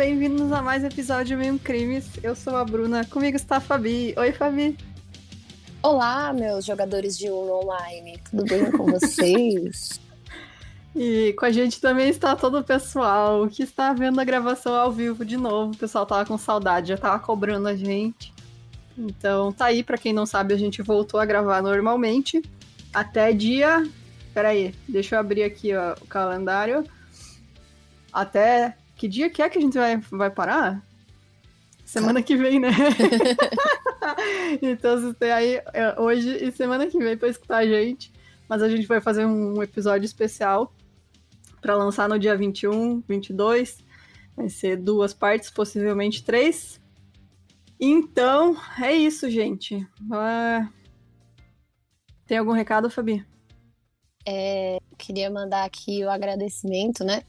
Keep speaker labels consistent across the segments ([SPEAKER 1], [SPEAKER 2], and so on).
[SPEAKER 1] bem-vindos a mais um episódio Mil Crimes. Eu sou a Bruna, comigo está a Fabi. Oi, Fabi.
[SPEAKER 2] Olá, meus jogadores de Uno Online, tudo bem com vocês?
[SPEAKER 1] e com a gente também está todo o pessoal que está vendo a gravação ao vivo de novo. O pessoal tava com saudade, já tava cobrando a gente. Então tá aí, para quem não sabe, a gente voltou a gravar normalmente. Até dia. Peraí, deixa eu abrir aqui ó, o calendário. Até. Que dia que é que a gente vai, vai parar? Semana que vem, né? então você tem aí é, hoje e semana que vem para escutar a gente. Mas a gente vai fazer um episódio especial para lançar no dia 21, 22. Vai ser duas partes, possivelmente três. Então, é isso, gente. Uh... Tem algum recado, Fabi?
[SPEAKER 2] É, queria mandar aqui o agradecimento, né,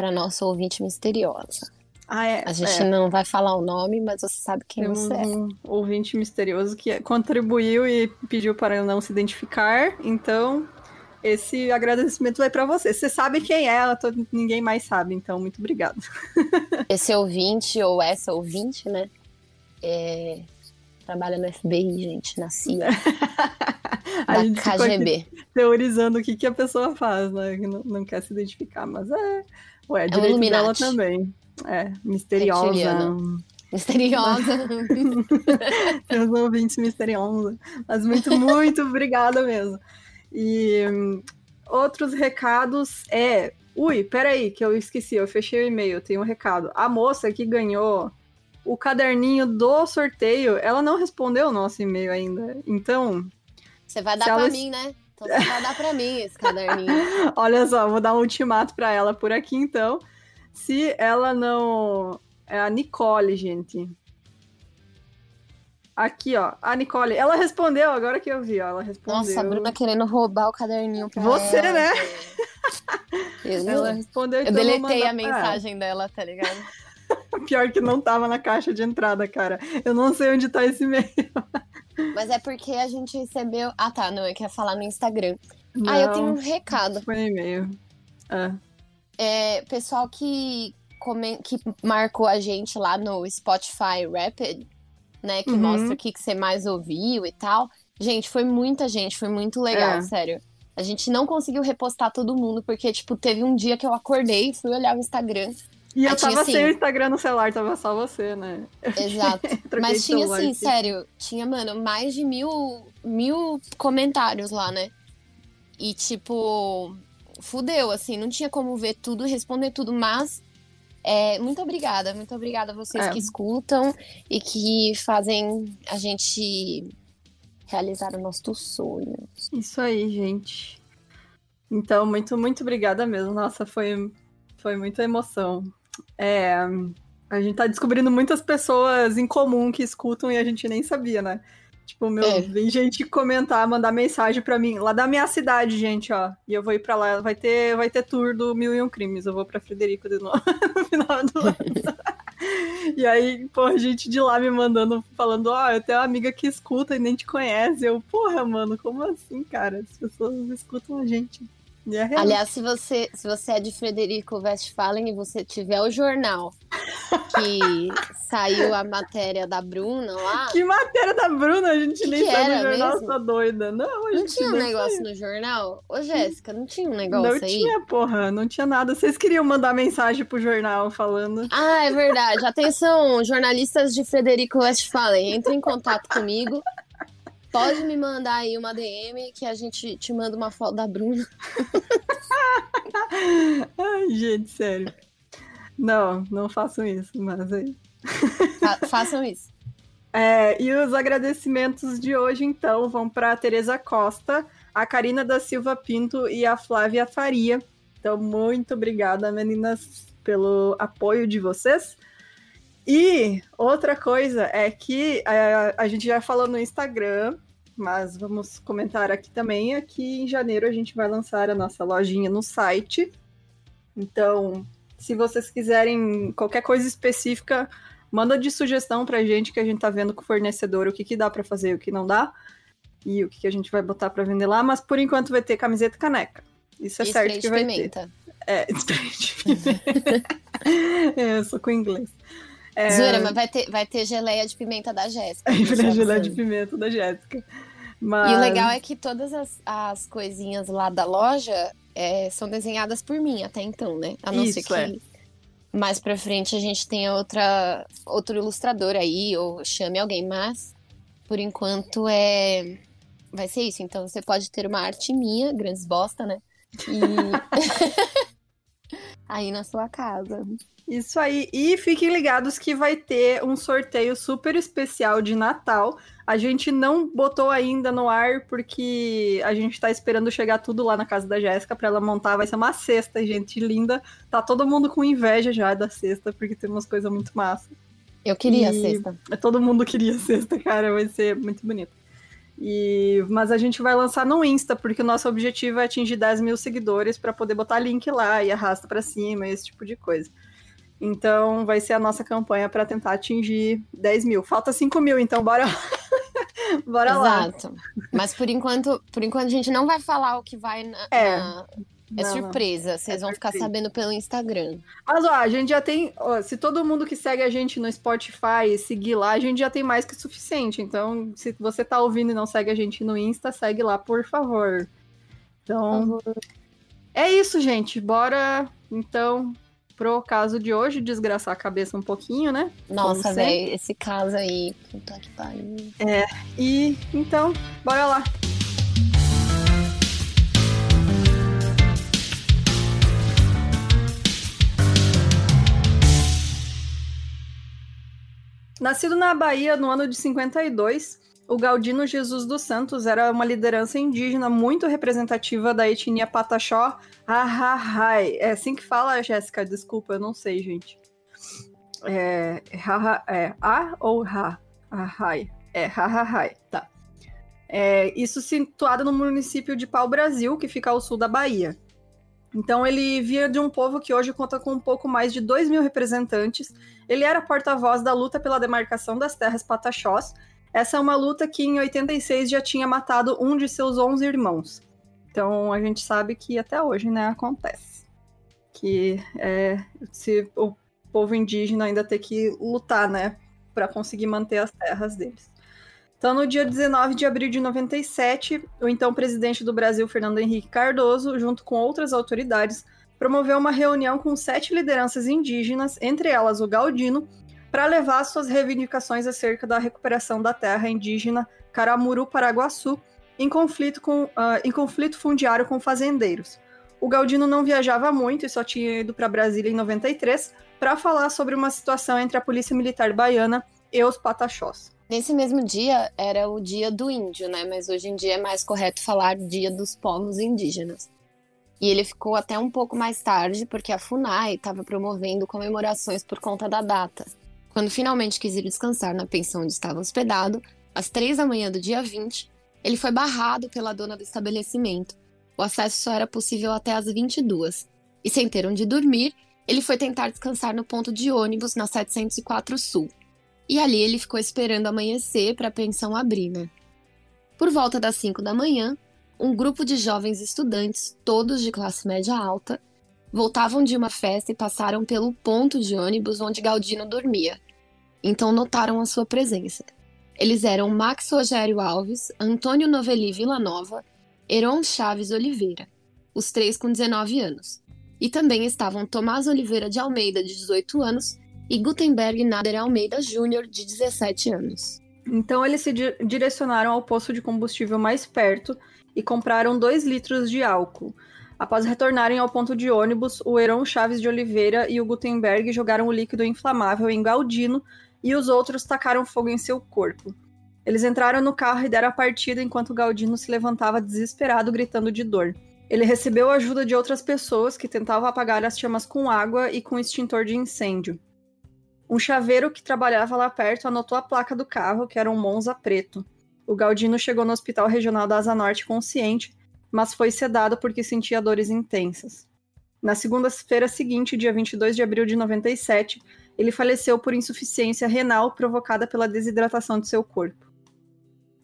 [SPEAKER 2] para nossa ouvinte misteriosa.
[SPEAKER 1] Ah, é,
[SPEAKER 2] a gente
[SPEAKER 1] é.
[SPEAKER 2] não vai falar o nome, mas você sabe quem
[SPEAKER 1] Temos
[SPEAKER 2] você é.
[SPEAKER 1] um ouvinte misterioso que contribuiu e pediu para não se identificar. Então, esse agradecimento vai para você. Você sabe quem é, ninguém mais sabe. Então, muito obrigado.
[SPEAKER 2] Esse ouvinte ou essa ouvinte, né? É... Trabalha no FBI, gente, na CIA.
[SPEAKER 1] a
[SPEAKER 2] da
[SPEAKER 1] gente
[SPEAKER 2] KGB.
[SPEAKER 1] teorizando o que, que a pessoa faz, né? Que não, não quer se identificar, mas é. Ué, é direito
[SPEAKER 2] um
[SPEAKER 1] dela também. É, misteriosa.
[SPEAKER 2] Reptiliana. Misteriosa.
[SPEAKER 1] Meus ouvintes misteriosa. Mas muito, muito obrigada mesmo. E hum, outros recados é. Ui, peraí, que eu esqueci, eu fechei o e-mail, tem um recado. A moça que ganhou o caderninho do sorteio, ela não respondeu o nosso e-mail ainda. Então.
[SPEAKER 2] Você vai dar pra ela... mim, né? Então você vai dar pra mim esse caderninho.
[SPEAKER 1] Olha só, vou dar um ultimato pra ela por aqui então. Se ela não. É a Nicole, gente. Aqui, ó. A Nicole. Ela respondeu, agora que eu vi, ó. Ela respondeu.
[SPEAKER 2] Nossa, a Bruna querendo roubar o caderninho pra
[SPEAKER 1] Você,
[SPEAKER 2] ela.
[SPEAKER 1] né?
[SPEAKER 2] Eu,
[SPEAKER 1] ela respondeu.
[SPEAKER 2] eu
[SPEAKER 1] então
[SPEAKER 2] deletei a mensagem dela, tá ligado?
[SPEAKER 1] Pior que não tava na caixa de entrada, cara. Eu não sei onde tá esse e-mail.
[SPEAKER 2] Mas é porque a gente recebeu. Ah, tá. Não, eu queria falar no Instagram.
[SPEAKER 1] Não,
[SPEAKER 2] ah, eu tenho um recado.
[SPEAKER 1] Foi e-mail. Ah.
[SPEAKER 2] É, pessoal que, come... que marcou a gente lá no Spotify Rapid, né? Que
[SPEAKER 1] Uhum.
[SPEAKER 2] mostra o que, que você mais ouviu e tal. Gente, foi muita gente, foi muito legal,
[SPEAKER 1] É.
[SPEAKER 2] sério. A gente não conseguiu repostar todo mundo, porque, tipo, teve um dia que eu acordei, fui olhar o Instagram.
[SPEAKER 1] E eu
[SPEAKER 2] Aí tinha,
[SPEAKER 1] tava
[SPEAKER 2] assim-
[SPEAKER 1] sem o Instagram no celular, tava só você, né?
[SPEAKER 2] Exato. Mas tinha,
[SPEAKER 1] celular
[SPEAKER 2] assim,
[SPEAKER 1] aqui.
[SPEAKER 2] sério, tinha, mano, mais de mil, mil comentários lá, né? E, tipo, fudeu, assim, não tinha como ver tudo, responder tudo, mas. É, muito obrigada, muito obrigada a vocês
[SPEAKER 1] É.
[SPEAKER 2] que escutam e que fazem a gente realizar os nossos sonhos.
[SPEAKER 1] Isso aí, gente. Então, muito, muito obrigada mesmo. Nossa, foi, foi muita emoção. É, a gente tá descobrindo muitas pessoas em comum que escutam e a gente nem sabia, né? Tipo, meu,
[SPEAKER 2] É.
[SPEAKER 1] vem gente comentar, mandar mensagem pra mim, lá da minha cidade, gente, ó. E eu vou ir pra lá, vai ter, vai ter tour do Mil e Um Crimes. Eu vou pra Frederico de novo no final do ano. E aí, pô, gente de lá me mandando, falando, ó, eu tenho uma amiga que escuta e nem te conhece. Eu, porra, mano, como assim, cara? As pessoas escutam a gente. É.
[SPEAKER 2] Aliás, se você, se você é de Frederico Westphalen e você tiver o jornal que saiu a matéria da Bruna lá,
[SPEAKER 1] Que matéria da Bruna, a gente
[SPEAKER 2] Que
[SPEAKER 1] nem
[SPEAKER 2] que era
[SPEAKER 1] jornal,
[SPEAKER 2] mesmo?
[SPEAKER 1] doida. Não, a
[SPEAKER 2] não
[SPEAKER 1] gente
[SPEAKER 2] tinha um negócio
[SPEAKER 1] saiu.
[SPEAKER 2] no jornal? Ô, Jéssica, não tinha um negócio
[SPEAKER 1] Não
[SPEAKER 2] aí?
[SPEAKER 1] tinha, porra, não tinha nada. Vocês queriam mandar mensagem pro jornal falando.
[SPEAKER 2] Ah, é verdade. Atenção, jornalistas de Frederico Westphalen, entre em contato comigo. Pode me mandar aí uma DM que a gente te manda uma foto da Bruna.
[SPEAKER 1] Ai, gente, sério. Não, não façam isso, mas aí.
[SPEAKER 2] Fa- façam isso.
[SPEAKER 1] É, e os agradecimentos de hoje, então, vão para a Tereza Costa, a Karina da Silva Pinto e a Flávia Faria. Então, muito obrigada, meninas, pelo apoio de vocês. E outra coisa é que é, a gente já falou no Instagram, mas vamos comentar aqui também, é que em janeiro a gente vai lançar a nossa lojinha no site. Então, se vocês quiserem qualquer coisa específica, manda de sugestão pra gente que a gente tá vendo com o fornecedor o que, que dá pra fazer e o que não dá. E o que, que a gente vai botar pra vender lá, mas por enquanto vai ter camiseta e caneca. Isso é
[SPEAKER 2] E
[SPEAKER 1] certo que
[SPEAKER 2] de
[SPEAKER 1] vai
[SPEAKER 2] pimenta.
[SPEAKER 1] ter. É, spray de pimenta. É, eu sou com inglês.
[SPEAKER 2] É... Zoeira, mas vai ter, vai ter geleia de pimenta da Jéssica.
[SPEAKER 1] É, geleia de pimenta da Jéssica. Mas...
[SPEAKER 2] E o legal é que todas as, as coisinhas lá da loja é, são desenhadas por mim até então, né? A não Isso, ser que é. mais pra frente a gente tenha outra, outro ilustrador aí, ou chame alguém, mas por enquanto é. Vai ser isso. Então você pode ter uma arte minha, grandes bosta, né? E. aí na sua casa.
[SPEAKER 1] Isso aí. E fiquem ligados que vai ter um sorteio super especial de Natal. A gente não botou ainda no ar porque a gente tá esperando chegar tudo lá na casa da Jéssica para ela montar. Vai ser uma cesta, gente, linda. Tá todo mundo com inveja já da cesta porque tem umas coisas muito massa.
[SPEAKER 2] Eu queria e... a cesta.
[SPEAKER 1] Todo mundo queria a cesta, cara. Vai ser muito bonito. E, mas a gente vai lançar no Insta, porque o nosso objetivo é atingir 10 mil seguidores para poder botar link lá e arrasta para cima, esse tipo de coisa. Então, vai ser a nossa campanha para tentar atingir 10 mil. Falta 5 mil, então bora, bora
[SPEAKER 2] Exato. lá. Exato. Mas por enquanto, por enquanto a gente não vai falar o que vai na, é. na... É não, surpresa, vocês é vão ficar sabendo pelo Instagram.
[SPEAKER 1] Mas ó, a gente já tem. Ó, se todo mundo que segue a gente no Spotify seguir lá, a gente já tem mais que suficiente. Então, se você tá ouvindo e não segue a gente no Insta, segue lá, por favor. Então. Por favor. É isso, gente. Bora então pro caso de hoje, desgraçar a cabeça um pouquinho, né?
[SPEAKER 2] Nossa, velho, esse caso aí, puta que pariu.
[SPEAKER 1] É, e então, bora lá. Nascido na Bahia no ano de 52, o Galdino Jesus dos Santos era uma liderança indígena muito representativa da etnia Pataxó Ahahai. É assim que fala, Jéssica? Desculpa, eu não sei, gente. É, ha, é A ou Ha? Ahai. É, Ahahai, tá. É, isso situado no município de Pau Brasil, que fica ao sul da Bahia. Então ele via de um povo que hoje conta com um pouco mais de 2 mil representantes. Ele era porta-voz da luta pela demarcação das terras pataxós essa é uma luta que em 86 já tinha matado um de seus 11 irmãos. Então a gente sabe que até hoje, né, acontece. Que é, se o povo indígena ainda tem que lutar, né, para conseguir manter as terras deles. Então, no dia 19 de abril de 97, o então presidente do Brasil, Fernando Henrique Cardoso, junto com outras autoridades, promoveu uma reunião com sete lideranças indígenas, entre elas o Galdino, para levar suas reivindicações acerca da recuperação da terra indígena Caramuru Paraguaçu em conflito, com, uh, em conflito fundiário com fazendeiros. O Galdino não viajava muito e só tinha ido para Brasília em 93 para falar sobre uma situação entre a Polícia Militar Baiana e os Pataxós.
[SPEAKER 2] Nesse mesmo dia era o Dia do Índio, né? Mas hoje em dia é mais correto falar Dia dos Povos Indígenas. E ele ficou até um pouco mais tarde, porque a FUNAI estava promovendo comemorações por conta da data. Quando finalmente quis ir descansar na pensão onde estava hospedado, às três da manhã do dia 20, ele foi barrado pela dona do estabelecimento. O acesso só era possível até às 22. E sem ter onde dormir, ele foi tentar descansar no ponto de ônibus na 704 Sul. E ali ele ficou esperando amanhecer para a pensão abrir, né? Por volta das 5 da manhã, um grupo de jovens estudantes, todos de classe média alta, voltavam de uma festa e passaram pelo ponto de ônibus onde Galdino dormia. Então notaram a sua presença. Eles eram Max Rogério Alves, Antônio Novelli Villanova, Heron Chaves Oliveira, os três com 19 anos. E também estavam Tomás Oliveira de Almeida, de 18 anos, e Gutenberg Nader Almeida Júnior, de 17 anos.
[SPEAKER 1] Então eles se di direcionaram ao posto de combustível mais perto e compraram 2 litros de álcool, Após retornarem ao ponto de ônibus, o Heron Chaves de Oliveira e o Gutenberg jogaram o líquido inflamável em Galdino e os outros tacaram fogo em seu corpo. Eles entraram no carro e deram a partida enquanto Galdino se levantava desesperado, gritando de dor. Ele recebeu a ajuda de outras pessoas que tentavam apagar as chamas com água e com extintor de incêndio. Um chaveiro que trabalhava lá perto anotou a placa do carro, que era um Monza preto. O Galdino chegou no Hospital Regional da Asa Norte consciente mas foi sedado porque sentia dores intensas. Na segunda-feira seguinte, dia 22 de abril de 97, ele faleceu por insuficiência renal provocada pela desidratação de seu corpo.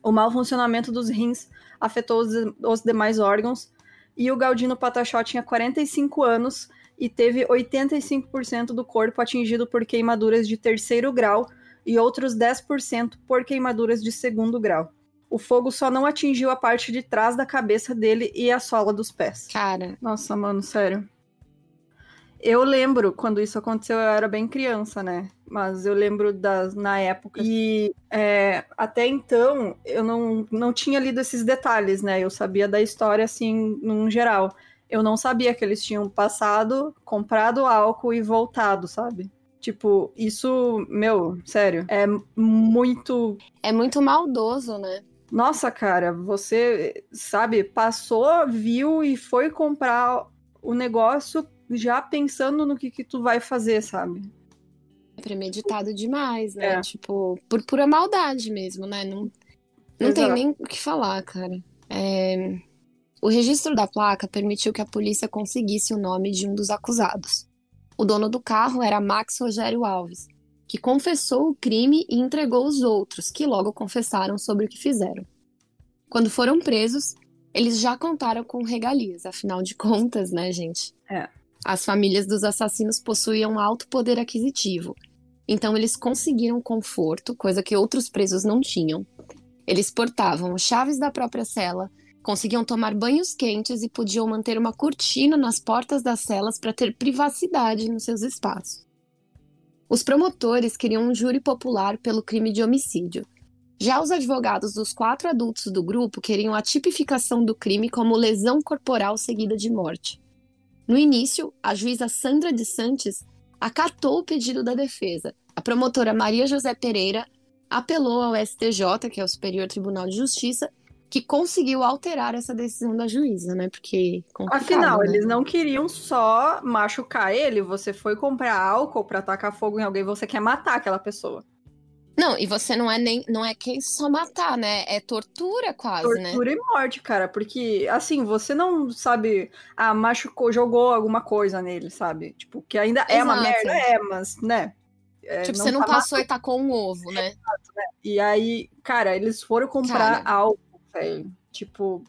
[SPEAKER 1] O mau funcionamento dos rins afetou os, os demais órgãos e o Galdino Patachó tinha 45 anos e teve 85% do corpo atingido por queimaduras de terceiro grau e outros 10% por queimaduras de segundo grau. O fogo só não atingiu a parte de trás da cabeça dele e a sola dos pés.
[SPEAKER 2] Cara.
[SPEAKER 1] Nossa, mano, sério. Eu lembro quando isso aconteceu, eu era bem criança, né? Mas eu lembro das, na época. E é, até então eu não, não tinha lido esses detalhes, né? Eu sabia da história assim, num geral. Eu não sabia que eles tinham passado, comprado álcool e voltado, sabe? Tipo, isso, meu, sério, é muito.
[SPEAKER 2] É muito maldoso, né?
[SPEAKER 1] Nossa, cara, você, sabe, passou, viu e foi comprar o negócio já pensando no que, que tu vai fazer, sabe?
[SPEAKER 2] É premeditado demais, né? É. Tipo, por pura maldade mesmo, né? Não, não tem nem o que falar, cara. É... O registro da placa permitiu que a polícia conseguisse o nome de um dos acusados. O dono do carro era Max Rogério Alves, que confessou o crime e entregou os outros, que logo confessaram sobre o que fizeram. Quando foram presos, eles já contaram com regalias, afinal de contas, né, gente?
[SPEAKER 1] É.
[SPEAKER 2] As famílias dos assassinos possuíam alto poder aquisitivo, então eles conseguiram conforto, coisa que outros presos não tinham. Eles portavam chaves da própria cela, conseguiam tomar banhos quentes e podiam manter uma cortina nas portas das celas para ter privacidade nos seus espaços. Os promotores queriam um júri popular pelo crime de homicídio. Já os advogados dos quatro adultos do grupo queriam a tipificação do crime como lesão corporal seguida de morte. No início, a juíza Sandra de Santos acatou o pedido da defesa. A promotora Maria José Pereira apelou ao STJ, que é o Superior Tribunal de Justiça, que conseguiu alterar essa decisão da juíza, né? Porque.
[SPEAKER 1] Afinal,
[SPEAKER 2] né?
[SPEAKER 1] eles não queriam só machucar ele, você foi comprar álcool para tacar fogo em alguém, você quer matar aquela pessoa.
[SPEAKER 2] Não, e você não é nem. Não é quem só matar, né? É tortura quase,
[SPEAKER 1] tortura
[SPEAKER 2] né?
[SPEAKER 1] Tortura e morte, cara. Porque, assim, você não sabe. Ah, machucou, jogou alguma coisa nele, sabe? Tipo, que ainda Exato. é uma merda, é, mas, né?
[SPEAKER 2] É, tipo, não você não tá passou e tacou um ovo, né? Exato, né?
[SPEAKER 1] E aí, cara, eles foram comprar cara. álcool Tipo,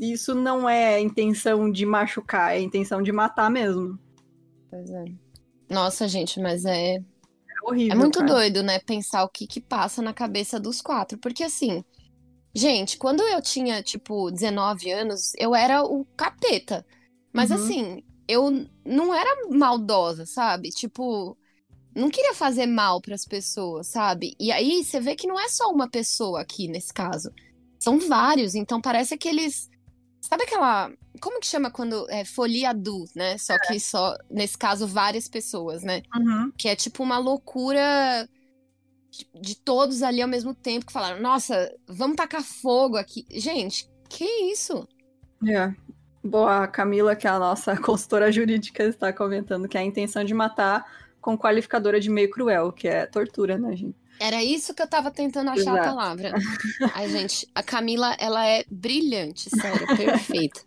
[SPEAKER 1] isso não é intenção de machucar, é intenção de matar mesmo.
[SPEAKER 2] Pois é. Nossa, gente, mas é.
[SPEAKER 1] É horrível.
[SPEAKER 2] É muito
[SPEAKER 1] cara.
[SPEAKER 2] doido, né? Pensar o que que passa na cabeça dos quatro. Porque assim. Gente, quando eu tinha, tipo, 19 anos, eu era o capeta. Mas uhum. assim, eu não era maldosa, sabe? Tipo, não queria fazer mal para as pessoas, sabe? E aí você vê que não é só uma pessoa aqui nesse caso. São vários, então parece que eles. Sabe aquela. Como que chama quando é folia du, né? Só que só, nesse caso, várias pessoas, né?
[SPEAKER 1] Uhum.
[SPEAKER 2] Que é tipo uma loucura de, de todos ali ao mesmo tempo que falaram: nossa, vamos tacar fogo aqui. Gente, que isso?
[SPEAKER 1] É. Boa, a Camila, que é a nossa consultora jurídica, está comentando que é a intenção de matar com qualificadora de meio cruel, que é tortura, né, gente?
[SPEAKER 2] Era isso que eu tava tentando achar Exato. a palavra. Ai, gente, a Camila, ela é brilhante, sério, perfeita.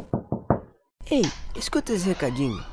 [SPEAKER 3] Ei, escuta esse recadinho.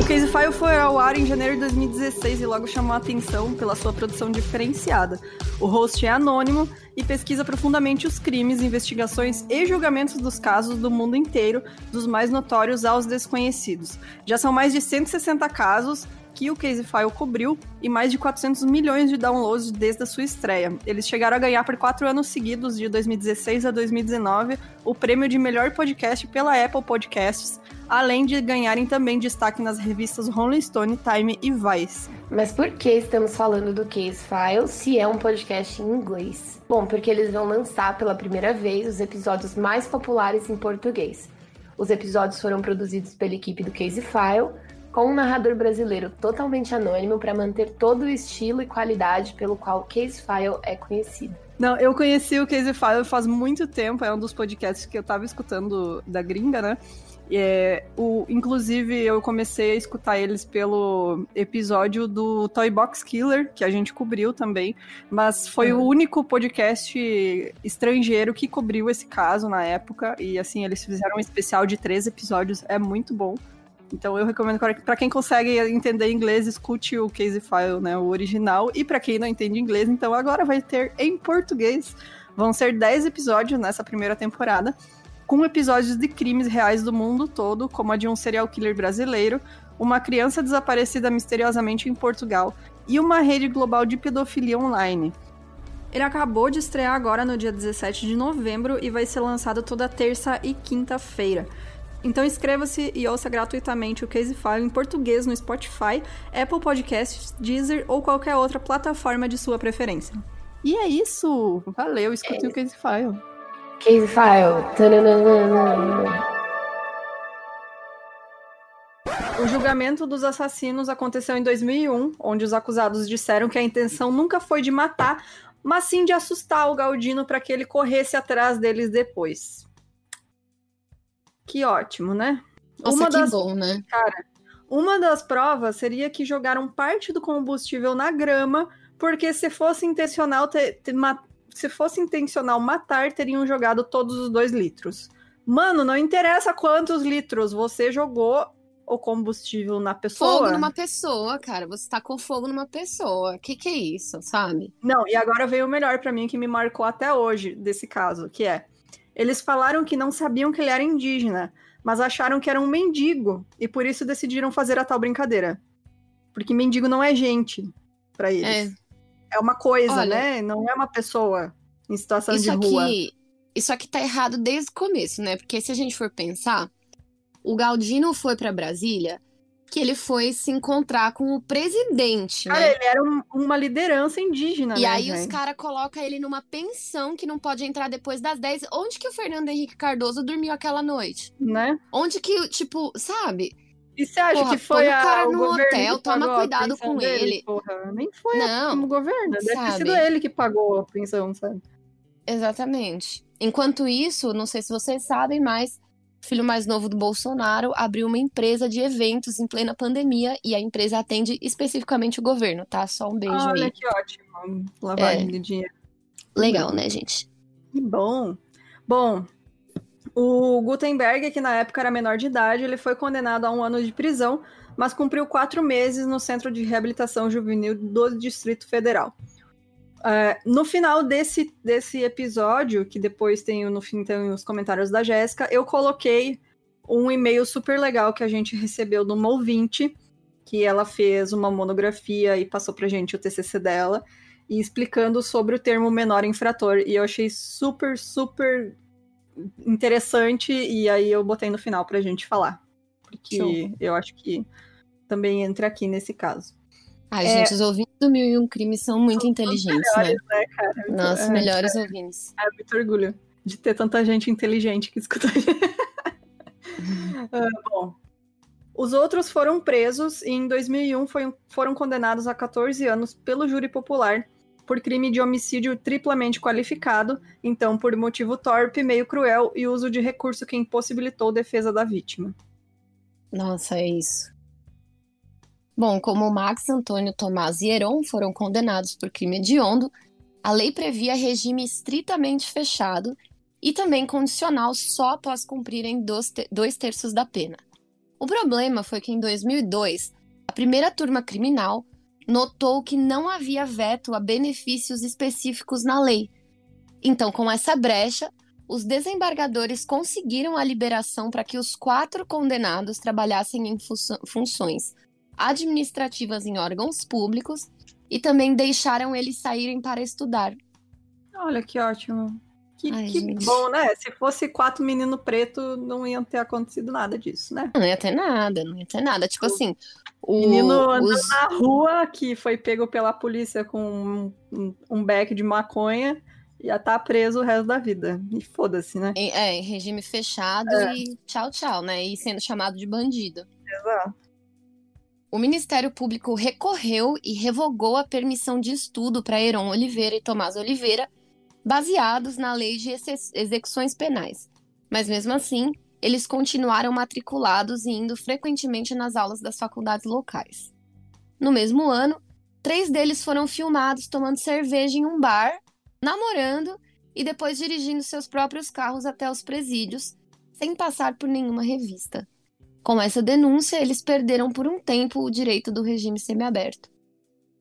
[SPEAKER 1] O Case File foi ao ar em janeiro de 2016 e logo chamou a atenção pela sua produção diferenciada. O host é anônimo e pesquisa profundamente os crimes, investigações e julgamentos dos casos do mundo inteiro, dos mais notórios aos desconhecidos. Já são mais de 160 casos que o Casefile cobriu e mais de 400 milhões de downloads desde a sua estreia. Eles chegaram a ganhar por quatro anos seguidos, de 2016 a 2019, o prêmio de melhor podcast pela Apple Podcasts, além de ganharem também destaque nas revistas Rolling Stone, Time e Vice.
[SPEAKER 4] Mas por que estamos falando do Case File se é um podcast em inglês? Bom, porque eles vão lançar pela primeira vez os episódios mais populares em português. Os episódios foram produzidos pela equipe do Case File, com um narrador brasileiro totalmente anônimo para manter todo o estilo e qualidade pelo qual o Case File é conhecido.
[SPEAKER 1] Não, eu conheci o Case File faz muito tempo, é um dos podcasts que eu tava escutando da gringa, né? É, o, inclusive, eu comecei a escutar eles pelo episódio do Toy Box Killer, que a gente cobriu também, mas foi uhum. o único podcast estrangeiro que cobriu esse caso na época, e assim, eles fizeram um especial de três episódios, é muito bom. Então eu recomendo para quem consegue entender inglês, escute o Case File, né, o original. E para quem não entende inglês, então agora vai ter em português. Vão ser 10 episódios nessa primeira temporada. com episódios de crimes reais do mundo todo, como a de um serial killer brasileiro, uma criança desaparecida misteriosamente em Portugal e uma rede global de pedofilia online. Ele acabou de estrear agora no dia 17 de novembro e vai ser lançado toda terça e quinta-feira. Então inscreva-se e ouça gratuitamente o Case File em português no Spotify, Apple Podcasts, Deezer ou qualquer outra plataforma de sua preferência. E é isso! Valeu, escute é. o Case File.
[SPEAKER 4] Case File.
[SPEAKER 1] O julgamento dos assassinos aconteceu em 2001, onde os acusados disseram que a intenção nunca foi de matar, mas sim de assustar o Galdino para que ele corresse atrás deles depois. Que ótimo, né?
[SPEAKER 2] Nossa, uma que das... bom, né?
[SPEAKER 1] Cara, uma das provas seria que jogaram parte do combustível na grama, porque se fosse intencional ter, ter, se fosse intencional matar, teriam jogado todos os dois litros. Mano, não interessa quantos litros você jogou o combustível na pessoa.
[SPEAKER 2] Fogo numa pessoa, cara. Você tá com fogo numa pessoa. Que que é isso, sabe?
[SPEAKER 1] Não, e agora veio o melhor para mim que me marcou até hoje desse caso, que é eles falaram que não sabiam que ele era indígena, mas acharam que era um mendigo e por isso decidiram fazer a tal brincadeira. Porque mendigo não é gente para eles. É. É uma coisa, Olha, né? Não é uma pessoa em situação de rua.
[SPEAKER 2] Aqui, isso aqui tá errado desde o começo, né? Porque se a gente for pensar, o Galdino foi para Brasília que ele foi se encontrar com o presidente,
[SPEAKER 1] cara,
[SPEAKER 2] né?
[SPEAKER 1] ele era um, uma liderança indígena,
[SPEAKER 2] E
[SPEAKER 1] né,
[SPEAKER 2] aí
[SPEAKER 1] véio?
[SPEAKER 2] os caras colocam ele numa pensão que não pode entrar depois das 10. Onde que o Fernando Henrique Cardoso dormiu aquela noite?
[SPEAKER 1] Né?
[SPEAKER 2] Onde que, tipo, sabe?
[SPEAKER 1] E você acha porra, que foi
[SPEAKER 2] a,
[SPEAKER 1] o cara
[SPEAKER 2] no hotel, toma cuidado com
[SPEAKER 1] dele,
[SPEAKER 2] ele.
[SPEAKER 1] Porra, nem foi não, o governo, deve sabe? ter sido ele que pagou a pensão, sabe?
[SPEAKER 2] Exatamente. Enquanto isso, não sei se vocês sabem, mas filho mais novo do Bolsonaro abriu uma empresa de eventos em plena pandemia e a empresa atende especificamente o governo, tá? Só um beijo
[SPEAKER 1] Olha,
[SPEAKER 2] aí.
[SPEAKER 1] Olha que ótimo. Lavagem é. de dinheiro.
[SPEAKER 2] Legal, né, gente?
[SPEAKER 1] Que bom. Bom, o Gutenberg, que na época era menor de idade, ele foi condenado a um ano de prisão, mas cumpriu quatro meses no Centro de Reabilitação Juvenil do Distrito Federal. Uh, no final desse, desse episódio, que depois tem no fim tem os comentários da Jéssica, eu coloquei um e-mail super legal que a gente recebeu de uma ouvinte, que ela fez uma monografia e passou pra gente o TCC dela, e explicando sobre o termo menor infrator. E eu achei super, super interessante e aí eu botei no final pra gente falar. Porque Show. eu acho que também entra aqui nesse caso.
[SPEAKER 2] Ai, é... gente, os ouvintes do Mil e Um Crimes são muito são inteligentes, né? melhores, né? né cara? Nossa, é, melhores é, ouvintes.
[SPEAKER 1] É muito orgulho de ter tanta gente inteligente que escuta a uh, bom, os outros foram presos e em 2001 foi, foram condenados a 14 anos pelo júri popular por crime de homicídio triplamente qualificado, então por motivo torpe, meio cruel e uso de recurso que impossibilitou defesa da vítima.
[SPEAKER 2] Nossa, é isso. Bom, como Max Antônio Tomás e Heron foram condenados por crime hediondo, a lei previa regime estritamente fechado e também condicional só após cumprirem dois terços da pena. O problema foi que em 2002, a primeira turma criminal notou que não havia veto a benefícios específicos na lei. Então, com essa brecha, os desembargadores conseguiram a liberação para que os quatro condenados trabalhassem em funções administrativas em órgãos públicos e também deixaram eles saírem para estudar.
[SPEAKER 1] Olha que ótimo. Que, Ai, que bom, né? Se fosse quatro meninos pretos, não ia ter acontecido nada disso, né?
[SPEAKER 2] Não ia ter nada, não ia ter nada. Tipo assim.
[SPEAKER 1] O menino andando os... na rua que foi pego pela polícia com um, um beck de maconha ia estar tá preso o resto da vida. E foda-se, né?
[SPEAKER 2] É, em regime fechado é. e tchau, tchau, né? E sendo chamado de bandido.
[SPEAKER 1] Exato.
[SPEAKER 2] O Ministério Público recorreu e revogou a permissão de estudo para Heron Oliveira e Tomás Oliveira baseados na lei de execuções penais. Mas mesmo assim, eles continuaram matriculados e indo frequentemente nas aulas das faculdades locais. No mesmo ano, três deles foram filmados tomando cerveja em um bar, namorando e depois dirigindo seus próprios carros até os presídios, sem passar por nenhuma revista. Com essa denúncia, eles perderam por um tempo o direito do regime semiaberto.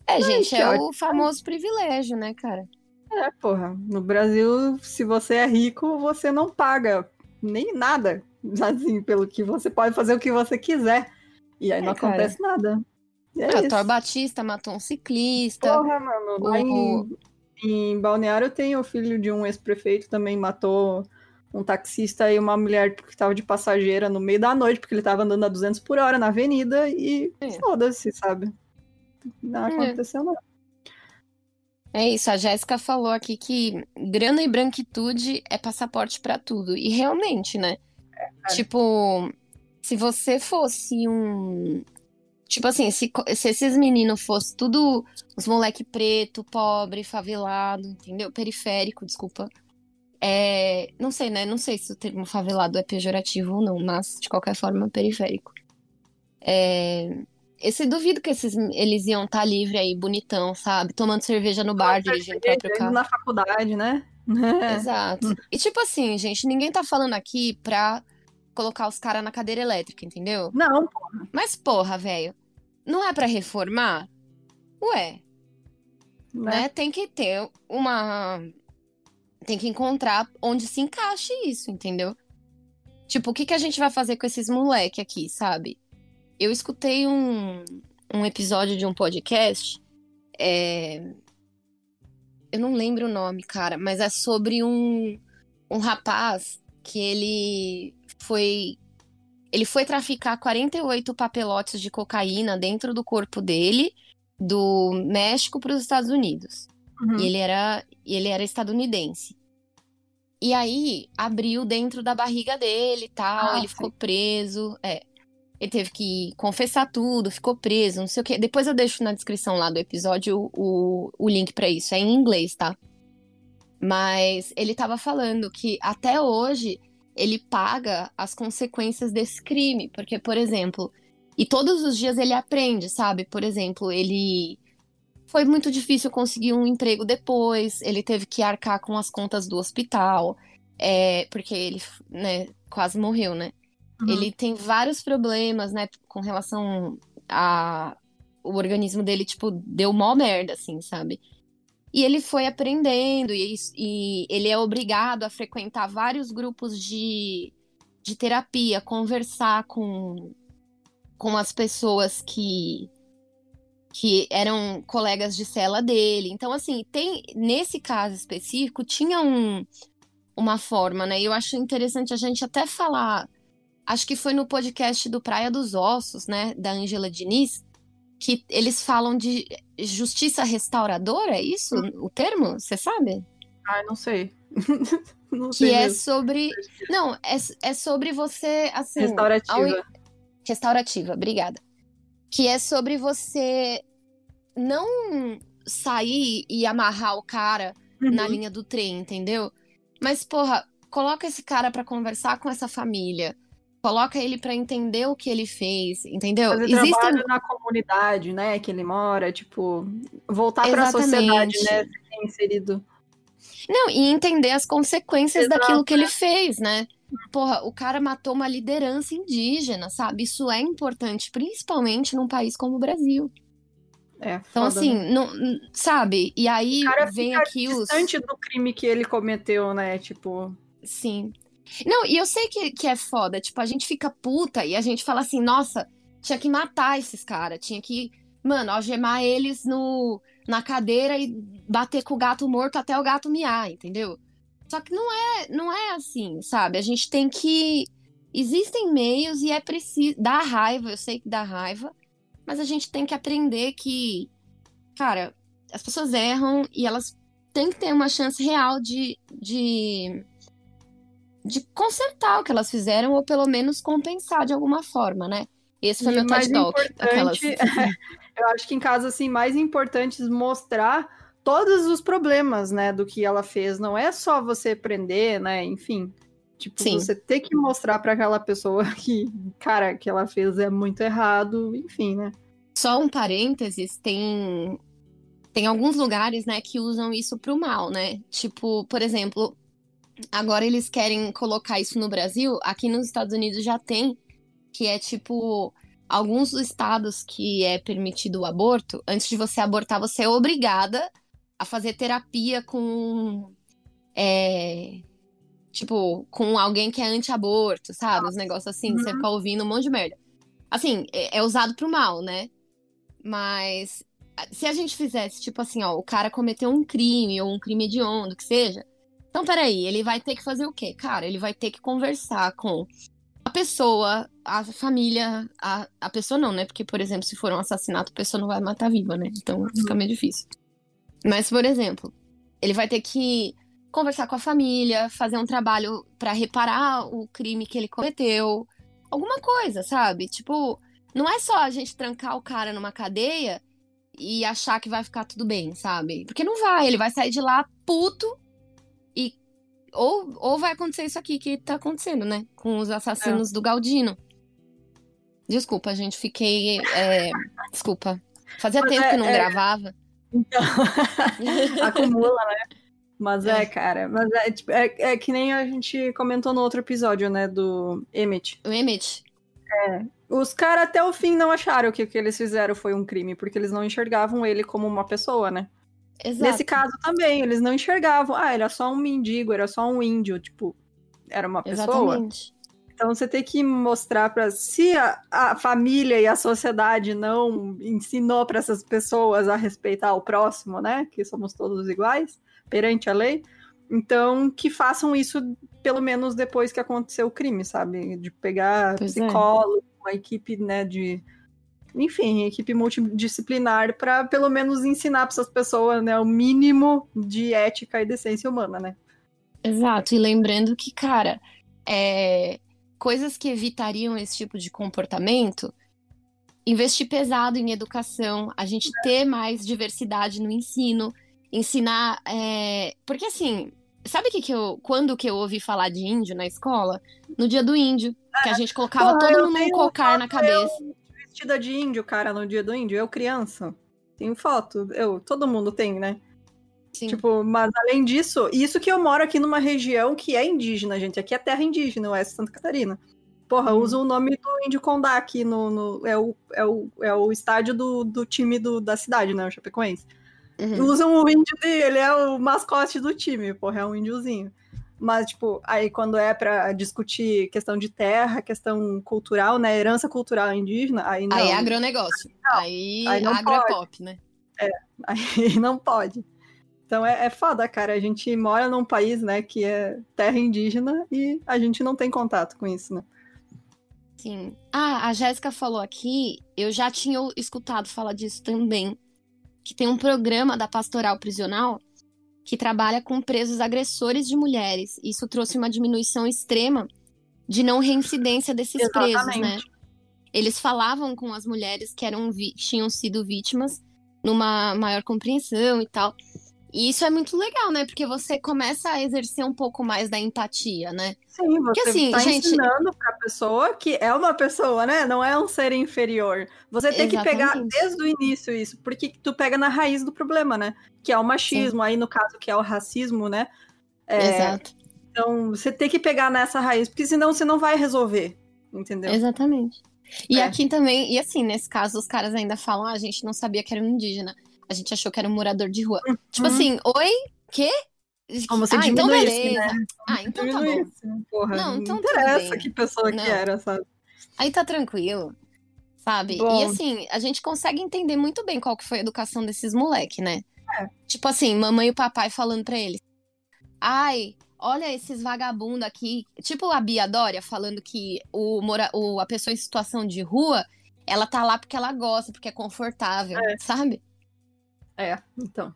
[SPEAKER 2] É, Ai, gente, é ótimo. o famoso privilégio, né, cara?
[SPEAKER 1] É, porra. No Brasil, se você é rico, você não paga nem nada. Assim, pelo que você pode fazer o que você quiser. E aí
[SPEAKER 2] É,
[SPEAKER 1] não
[SPEAKER 2] cara.
[SPEAKER 1] acontece nada. E é
[SPEAKER 2] Ah,
[SPEAKER 1] isso.
[SPEAKER 2] Thor Batista matou um ciclista.
[SPEAKER 1] Porra, mano. Lá em, em Balneário tem o filho de um ex-prefeito também matou um taxista e uma mulher que tava de passageira no meio da noite, porque ele tava andando a 200 por hora na avenida e
[SPEAKER 2] É.
[SPEAKER 1] foda-se, sabe? Não
[SPEAKER 2] É.
[SPEAKER 1] aconteceu nada.
[SPEAKER 2] É isso, a Jéssica falou aqui que grana e branquitude é passaporte pra tudo. E realmente, né? Tipo, se você fosse um. Tipo assim, se, se esses meninos fossem tudo os moleque preto, pobre, favelado, entendeu? Periférico, desculpa. É, não sei, né? Não sei se o termo favelado é pejorativo ou não, mas de qualquer forma, periférico. É, esse duvido que esses, eles iam estar livre aí, bonitão, sabe? Tomando cerveja no bar, dirigindo o próprio
[SPEAKER 1] Indo
[SPEAKER 2] carro.
[SPEAKER 1] Na faculdade, né?
[SPEAKER 2] Exato. E tipo assim, gente, ninguém tá falando aqui pra colocar os caras na cadeira elétrica, entendeu?
[SPEAKER 1] Não,
[SPEAKER 2] Mas porra, velho, não é pra reformar? Ué,
[SPEAKER 1] né?
[SPEAKER 2] né? Tem que ter uma. Tem que encontrar onde se encaixe isso, entendeu? Tipo, o que, que a gente vai fazer com esses moleque aqui, sabe? Eu escutei um, um episódio de um podcast. é, Eu não lembro o nome, cara, mas é sobre um, um rapaz que ele foi. Ele foi traficar 48 papelotes de cocaína dentro do corpo dele do México para os Estados Unidos.
[SPEAKER 1] Uhum.
[SPEAKER 2] E ele era, ele era estadunidense. E aí abriu dentro da barriga dele e tal,
[SPEAKER 1] Ah,
[SPEAKER 2] ele
[SPEAKER 1] sim.
[SPEAKER 2] ficou preso. É. Ele teve que confessar tudo, ficou preso, não sei o quê. Depois eu deixo na descrição lá do episódio o, o link pra isso. É em inglês, tá? Mas ele tava falando que até hoje ele paga as consequências desse crime. Porque, por exemplo, e todos os dias ele aprende, sabe? Por exemplo, ele. Foi muito difícil conseguir um emprego depois, ele teve que arcar com as contas do hospital, é, porque ele né, quase morreu, né?
[SPEAKER 1] Uhum.
[SPEAKER 2] Ele tem vários problemas, né, com relação a. O organismo dele, tipo, deu mó merda, assim, sabe? E ele foi aprendendo, e, e ele é obrigado a frequentar vários grupos de, de terapia, conversar com, com as pessoas que, que eram colegas de cela dele. Então, assim, tem nesse caso específico, tinha um, uma forma, né? E eu acho interessante a gente até falar. Acho que foi no podcast do Praia dos Ossos, né? Da Ângela Diniz, que eles falam de justiça restauradora, é isso o termo? Você sabe?
[SPEAKER 1] Ai, não sei. não
[SPEAKER 2] Que
[SPEAKER 1] sei
[SPEAKER 2] é
[SPEAKER 1] mesmo.
[SPEAKER 2] sobre. Não, é, é sobre você, assim.
[SPEAKER 1] Restaurativa.
[SPEAKER 2] ao- Restaurativa, obrigada. Que é sobre você não sair e amarrar o cara na
[SPEAKER 1] Uhum.
[SPEAKER 2] linha do trem, entendeu? Mas, porra, coloca esse cara pra conversar com essa família. Coloca ele pra entender o que ele fez, entendeu?
[SPEAKER 1] Fazer
[SPEAKER 2] Existem
[SPEAKER 1] trabalho na comunidade, né, que ele mora, tipo, voltar para a sociedade, né, ser inserido.
[SPEAKER 2] Não, e entender as consequências
[SPEAKER 1] Exato,
[SPEAKER 2] daquilo que ele fez, né? Porra, o cara matou uma liderança indígena, sabe? Isso é importante, principalmente num país como o Brasil.
[SPEAKER 1] É,
[SPEAKER 2] Então, assim,
[SPEAKER 1] né?
[SPEAKER 2] não, sabe? E aí
[SPEAKER 1] O cara
[SPEAKER 2] vem aqui os.
[SPEAKER 1] distante do crime que ele cometeu, né, tipo...
[SPEAKER 2] Sim. Não, e eu sei que, que é foda. Tipo, a gente fica puta e a gente fala assim, nossa, tinha que matar esses caras. Tinha que, mano, algemar eles no, na cadeira e bater com o gato morto até o gato miar, entendeu? Só que não é, não é assim, sabe? A gente tem que. Existem meios e é preciso. Dá raiva, eu sei que dá raiva, mas a gente tem que aprender que, cara, as pessoas erram e elas têm que ter uma chance real de, de de consertar o que elas fizeram, ou pelo menos compensar de alguma forma, né? Esse foi
[SPEAKER 1] E
[SPEAKER 2] meu TED Talk. Aquelas...
[SPEAKER 1] eu acho que em casos assim mais importantes mostrar todos os problemas, né, do que ela fez. Não é só você prender, né, enfim. Tipo,
[SPEAKER 2] Sim.
[SPEAKER 1] você tem que mostrar para aquela pessoa que, cara, que ela fez é muito errado, enfim, né?
[SPEAKER 2] Só um parênteses, tem tem alguns lugares, né, que usam isso pro mal, né? Tipo, por exemplo, agora eles querem colocar isso no Brasil, aqui nos Estados Unidos já tem, que é tipo alguns dos estados que é permitido o aborto, antes de você abortar, você é obrigada a fazer terapia com é, Tipo, com alguém que é anti-aborto, sabe? Os negócios assim, uhum. você fica ouvindo um monte de merda. Assim, é, é usado pro mal, né? Mas se a gente fizesse, tipo assim, ó, o cara cometeu um crime ou um crime hediondo, que seja. Então, peraí, ele vai ter que fazer o quê? Cara, ele vai ter que conversar com a pessoa, a família, a, a pessoa não, né? Porque, por exemplo, se for um assassinato, a pessoa não vai matar viva, né? Então uhum. fica meio difícil. Mas, por exemplo, ele vai ter que conversar com a família, fazer um trabalho para reparar o crime que ele cometeu, alguma coisa, sabe? Tipo, não é só a gente trancar o cara numa cadeia e achar que vai ficar tudo bem, sabe? Porque não vai, ele vai sair de lá puto ou, ou vai acontecer isso aqui que tá acontecendo, né? Com os assassinos é. do Galdino. Desculpa, gente, fiquei. É... Desculpa. Fazia Mas tempo é, que não é... gravava.
[SPEAKER 1] Então, acumula, né? Mas é, é cara. Mas é, tipo, é, é, que nem a gente comentou no outro episódio, né? Do Emmett.
[SPEAKER 2] O Emmett.
[SPEAKER 1] É. Os caras até o fim não acharam que o que eles fizeram foi um crime, porque eles não enxergavam ele como uma pessoa, né? Exato. Nesse caso também, eles não enxergavam. Ah, era só um mendigo, era só um índio, tipo, era uma pessoa. Exatamente. Então você tem que mostrar para se a, a, família e a sociedade não ensinou para essas pessoas a respeitar o próximo, né? Que somos todos iguais perante a lei. Então, que façam isso pelo menos depois que aconteceu o crime, sabe? De pegar pois é. psicólogo, é. uma equipe, né, de enfim, equipe multidisciplinar para pelo menos ensinar para essas pessoas, né, o mínimo de ética e decência humana, né?
[SPEAKER 2] Exato. E lembrando que, cara, é... coisas que evitariam esse tipo de comportamento, investir pesado em educação, a gente é. ter mais diversidade no ensino, ensinar. É... Porque assim, sabe que, que eu. Quando que eu ouvi falar de índio na escola? No dia do índio. Que a gente colocava Porra, todo mundo um cocar na cabeça. Eu,
[SPEAKER 1] vestida de índio, cara, no dia do índio. Eu, criança. Tenho foto. Eu, todo mundo tem, né? Sim. Tipo, mas além disso, isso que eu moro aqui numa região que é indígena, gente. Aqui é terra indígena, Oeste Santa Catarina. Porra, hum. usa o nome do Índio Condá aqui no. no é, o, é, o, é o estádio do, do time do, da cidade, né? O Chapecoense. Uhum. Usam o índio dele, ele é o mascote do time, porra, é um índiozinho. Mas, tipo, aí quando é para discutir questão de terra, questão cultural, né? Herança cultural indígena, aí não.
[SPEAKER 2] Aí é agronegócio. Aí, aí não agro é pop, né?
[SPEAKER 1] É, aí não pode. Então é, é foda, cara. A gente mora num país, né, que é terra indígena e a gente não tem contato com isso, né?
[SPEAKER 2] Sim. Ah, a Jéssica falou aqui, eu já tinha escutado falar disso também, que tem um programa da Pastoral Prisional que trabalha com presos agressores de mulheres. Isso trouxe uma diminuição extrema de não reincidência desses Exatamente. presos, né? Eles falavam com as mulheres que eram tinham sido vítimas numa maior compreensão e tal. E isso é muito legal, né? Porque você começa a exercer um pouco mais da empatia, né?
[SPEAKER 1] Sim, você Porque, assim, tá gente... ensinando pra pessoa que é uma pessoa, né? Não é um ser inferior. Você tem Exatamente. que pegar desde o início isso, porque tu pega na raiz do problema, né? Que é o machismo, Sim. aí no caso que é o racismo, né? É...
[SPEAKER 2] Exato.
[SPEAKER 1] Então, você tem que pegar nessa raiz, porque senão você não vai resolver, entendeu?
[SPEAKER 2] Exatamente. E é. aqui também, e assim, nesse caso, os caras ainda falam, ah, a gente não sabia que era um indígena. A gente achou que era um morador de rua. Uhum. Tipo assim, oi? Quê?
[SPEAKER 1] Como se
[SPEAKER 2] ah, então
[SPEAKER 1] beleza.
[SPEAKER 2] Né? Ah, então tá bom.
[SPEAKER 1] Porra, não, então não interessa que pessoa não. que era, sabe?
[SPEAKER 2] Aí tá tranquilo, sabe? Bom. E assim, a gente consegue entender muito bem qual que foi a educação desses moleque, né? É. Tipo assim, mamãe e papai falando pra eles. Ai, olha esses vagabundos aqui. Tipo a Bia Dória falando que o, mora... o, a pessoa em situação de rua, ela tá lá porque ela gosta, porque é confortável, é. sabe?
[SPEAKER 1] É, então.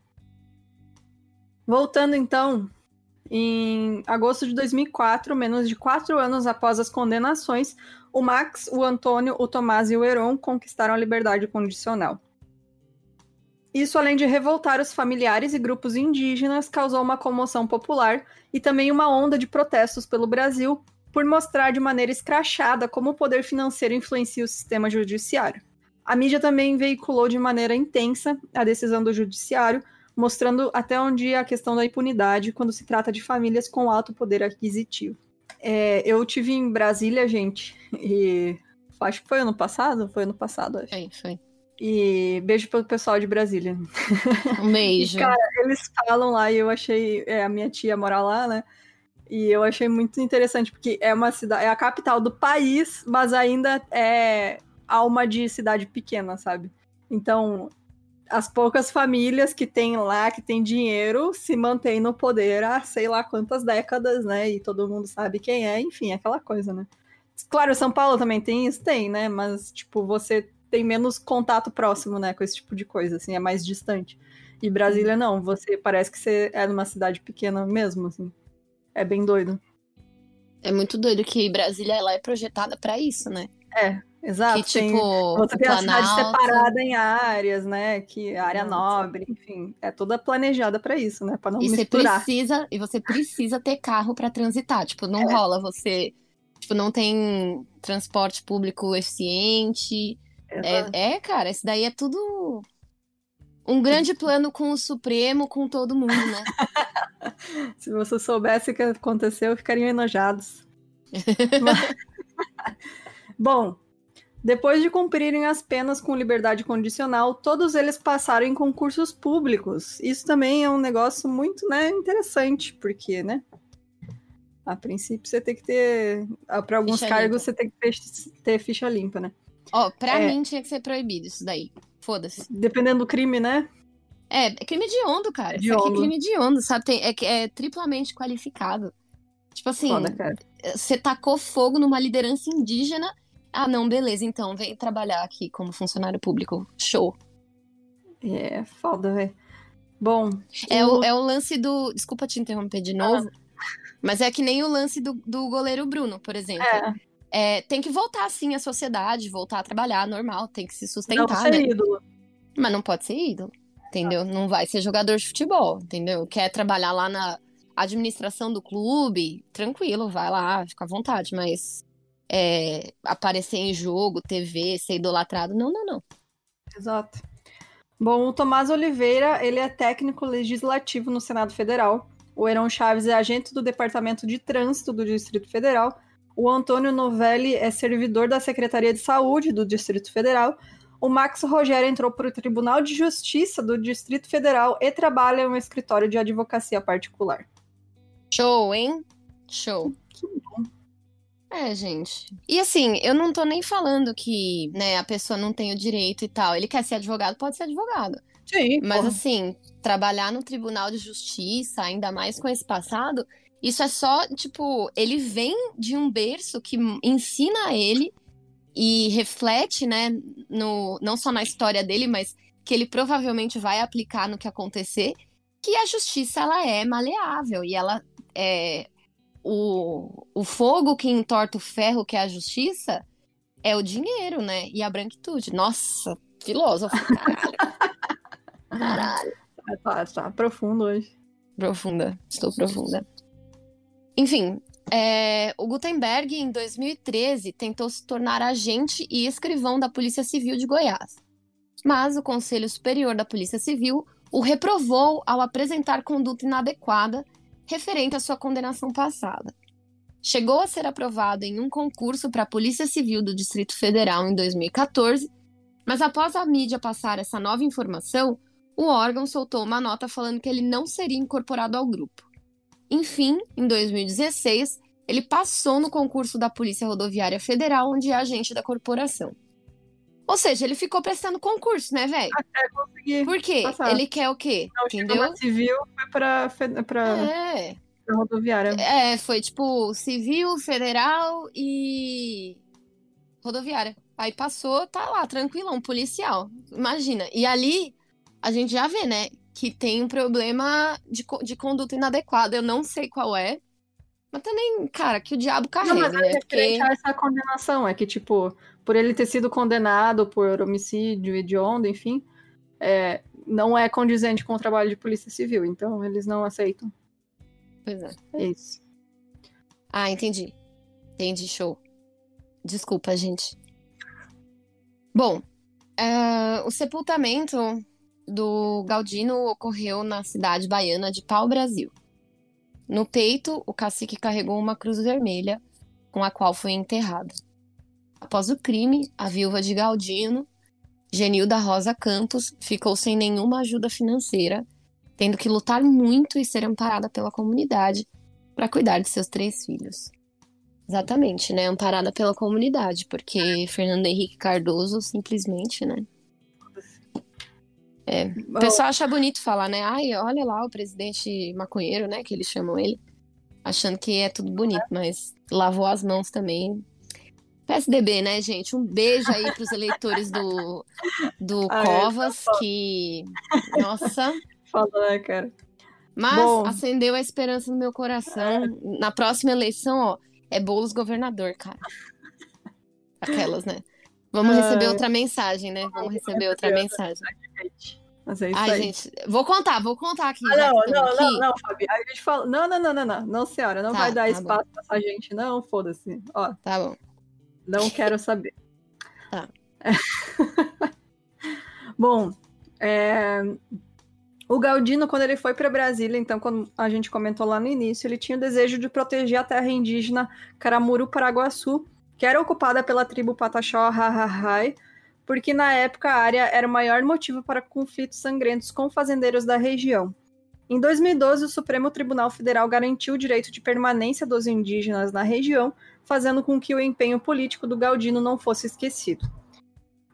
[SPEAKER 1] Voltando então, em agosto de 2004, menos de quatro anos após as condenações, o Max, o Antônio, o Tomás e o Heron conquistaram a liberdade condicional. Isso, além de revoltar os familiares e grupos indígenas, causou uma comoção popular e também uma onda de protestos pelo Brasil por mostrar de maneira escrachada como o poder financeiro influencia o sistema judiciário. A mídia também veiculou de maneira intensa a decisão do judiciário, mostrando até onde a questão da impunidade quando se trata de famílias com alto poder aquisitivo. É, eu tive em Brasília, gente, e acho que foi ano passado, foi ano passado, acho.
[SPEAKER 2] Foi, foi.
[SPEAKER 1] E beijo pro pessoal de Brasília.
[SPEAKER 2] Um beijo.
[SPEAKER 1] e, cara, eles falam lá, e eu achei, é, a minha tia mora lá, né? E eu achei muito interessante, porque é uma cidade, é a capital do país, mas ainda é alma de cidade pequena, sabe? Então, as poucas famílias que tem lá, que tem dinheiro, se mantêm no poder há sei lá quantas décadas, né? E todo mundo sabe quem é, enfim, aquela coisa, né? Claro, São Paulo também tem isso, tem, né? Mas, tipo, você tem menos contato próximo, né, com esse tipo de coisa, assim, é mais distante. E Brasília não, você parece que você é numa cidade pequena mesmo, assim. É bem doido.
[SPEAKER 2] É muito doido que Brasília ela é projetada para isso, né?
[SPEAKER 1] É, exato.
[SPEAKER 2] Que, tipo,
[SPEAKER 1] você tem a cidade
[SPEAKER 2] Planalto-
[SPEAKER 1] separada em áreas, né? Que área nobre, enfim, é toda planejada para isso, né? Para não
[SPEAKER 2] E você
[SPEAKER 1] misturar.
[SPEAKER 2] precisa, e você precisa ter carro para transitar. Tipo, não
[SPEAKER 1] É.
[SPEAKER 2] rola você, tipo, não tem transporte público eficiente. É, é, cara, isso daí é tudo um grande plano com o Supremo, com todo mundo, né?
[SPEAKER 1] Se você soubesse o que aconteceu, ficariam enojados. Mas- Bom, depois de cumprirem as penas com liberdade condicional, todos eles passaram em concursos públicos. Isso também é um negócio muito né, interessante, porque, né? A princípio você tem que ter. Para alguns
[SPEAKER 2] Ficha
[SPEAKER 1] cargos
[SPEAKER 2] limpa.
[SPEAKER 1] você tem que ter, ter ficha limpa, né?
[SPEAKER 2] Ó, pra
[SPEAKER 1] É.
[SPEAKER 2] mim tinha que ser proibido isso daí. Foda-se.
[SPEAKER 1] Dependendo do crime, né?
[SPEAKER 2] É, é crime de ondo, cara. Isso aqui é crime de ondo, sabe? Tem- é, é triplamente qualificado. Tipo assim,
[SPEAKER 1] Foda, cara.
[SPEAKER 2] você tacou fogo numa liderança indígena. Ah, não, beleza, então vem trabalhar aqui como funcionário público. Show.
[SPEAKER 1] É foda, velho. Bom.
[SPEAKER 2] É o, é o lance do. Desculpa te interromper de novo. Mas é que nem o lance do, do goleiro Bruno, por exemplo.
[SPEAKER 1] É,
[SPEAKER 2] É, tem que voltar, sim, à sociedade, voltar a trabalhar normal, tem que se
[SPEAKER 1] não
[SPEAKER 2] sustentar,
[SPEAKER 1] ser
[SPEAKER 2] né?
[SPEAKER 1] ídolo.
[SPEAKER 2] Mas não pode ser ídolo, entendeu? Não vai ser jogador de futebol, entendeu? Quer trabalhar lá na administração do clube, tranquilo, vai lá, fica à vontade, mas é, aparecer em jogo, TV, ser idolatrado, não, não, não.
[SPEAKER 1] Exato. Bom, o Tomás Oliveira, ele é técnico legislativo no Senado Federal. O Heron Chaves é agente do Departamento de Trânsito do Distrito Federal. O Antônio Novelli é servidor da Secretaria de Saúde do Distrito Federal. O Max Rogério entrou para o Tribunal de Justiça do Distrito Federal e trabalha em um escritório de advocacia particular.
[SPEAKER 2] Show, hein? Show.
[SPEAKER 1] Que bom.
[SPEAKER 2] É, gente. E assim, eu não tô nem falando que, né, a pessoa não tem o direito e tal. Ele quer ser advogado, pode ser advogado.
[SPEAKER 1] Sim,
[SPEAKER 2] Mas
[SPEAKER 1] porra.
[SPEAKER 2] assim, trabalhar no Tribunal de Justiça, ainda mais com esse passado, isso é só, tipo, ele vem de um berço que ensina a ele e reflete, né, no, não só na história dele, mas que ele provavelmente vai aplicar no que acontecer, que a justiça, ela é maleável e ela é... O, o fogo que entorta o ferro, que é a justiça, é o dinheiro, né? E a branquitude. Nossa, filósofo, caralho. Caralho.
[SPEAKER 1] Tá, tá profundo hoje.
[SPEAKER 2] Profunda, estou profunda. Enfim, é, o Gutenberg, em 2013, tentou se tornar agente e escrivão da Polícia Civil de Goiás. Mas o Conselho Superior da Polícia Civil o reprovou ao apresentar conduta inadequada referente à sua condenação passada. Chegou a ser aprovado em um concurso para a Polícia Civil do Distrito Federal em 2014, mas após a mídia passar essa nova informação, o órgão soltou uma nota falando que ele não seria incorporado ao grupo. Enfim, em 2016, ele passou no concurso da Polícia Rodoviária Federal, onde é agente da corporação. Ou seja, ele ficou prestando concurso, né, velho?
[SPEAKER 1] Consegui.
[SPEAKER 2] Por quê?
[SPEAKER 1] passar.
[SPEAKER 2] Ele quer o quê?
[SPEAKER 1] Não,
[SPEAKER 2] Entendeu?
[SPEAKER 1] civil, foi pra, pra,
[SPEAKER 2] É.
[SPEAKER 1] pra rodoviária.
[SPEAKER 2] É, foi tipo civil, federal e rodoviária. Aí passou, tá lá, tranquilão, policial. Imagina. E ali a gente já vê, né, que tem um problema de, de conduta inadequada. Eu não sei qual é. Mas também, cara, que o diabo
[SPEAKER 1] Não,
[SPEAKER 2] carrega,
[SPEAKER 1] mas é
[SPEAKER 2] né? Porque.
[SPEAKER 1] essa condenação. É que, tipo, por ele ter sido condenado por homicídio hediondo, enfim, é, não é condizente com o trabalho de polícia civil. Então, eles não aceitam.
[SPEAKER 2] Pois é.
[SPEAKER 1] É isso.
[SPEAKER 2] Ah, entendi. Entendi, show. Desculpa, gente. Bom, eh, o sepultamento do Galdino ocorreu na cidade baiana de Pau Brasil. No peito, o cacique carregou uma cruz vermelha com a qual foi enterrado. Após o crime, a viúva de Galdino, Genilda Rosa Campos, ficou sem nenhuma ajuda financeira, tendo que lutar muito e ser amparada pela comunidade para cuidar de seus três filhos. Exatamente, né? Amparada pela comunidade, porque Fernando Henrique Cardoso simplesmente, né? É. O pessoal acha bonito falar, né? Ai, olha lá o presidente maconheiro, né? Que eles chamam ele. Achando que é tudo bonito, mas lavou as mãos também. PSDB, né, gente? Um beijo aí pros eleitores do, do Ai, Covas, que. Nossa.
[SPEAKER 1] Falou, né, cara?
[SPEAKER 2] Mas Bom. acendeu a esperança no meu coração. É. Na próxima eleição, ó, é Boulos governador, cara. Aquelas, né? Vamos receber outra mensagem, né? Vamos receber outra mensagem. Mas é isso Ai, aí. gente, vou contar, vou contar aqui.
[SPEAKER 1] Ah, não, não, aqui. não, não, Fabi. Aí a gente fala. Não, não, não, não, não, não, senhora, não tá, vai dar tá espaço bom. pra essa gente, não, foda-se. Ó.
[SPEAKER 2] Tá bom.
[SPEAKER 1] Não quero saber.
[SPEAKER 2] Tá.
[SPEAKER 1] É. bom, é... o Galdino, quando ele foi para Brasília, então, quando a gente comentou lá no início, ele tinha o desejo de proteger a terra indígena Caramuru Paraguaçu, que era ocupada pela tribo Pataxó Hahahai, porque na época a área era o maior motivo para conflitos sangrentos com fazendeiros da região. Em 2012, o Supremo Tribunal Federal garantiu o direito de permanência dos indígenas na região, fazendo com que o empenho político do Galdino não fosse esquecido.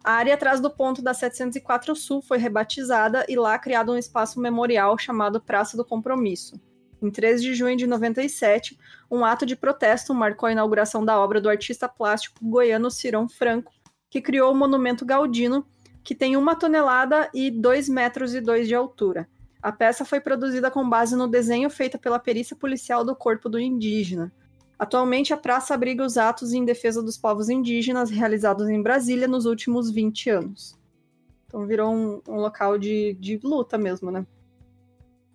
[SPEAKER 1] A área atrás do ponto da 704 Sul foi rebatizada e lá criado um espaço memorial chamado Praça do Compromisso. Em 3 de junho de 97, um ato de protesto marcou a inauguração da obra do artista plástico goiano Cirão Franco, que criou o monumento Galdino, que tem uma tonelada e dois metros e dois de altura. A peça foi produzida com base no desenho feito pela perícia policial do corpo do indígena. Atualmente, a praça abriga os atos em defesa dos povos indígenas realizados em Brasília nos últimos 20 anos. Então virou um, um local de, de luta mesmo, né?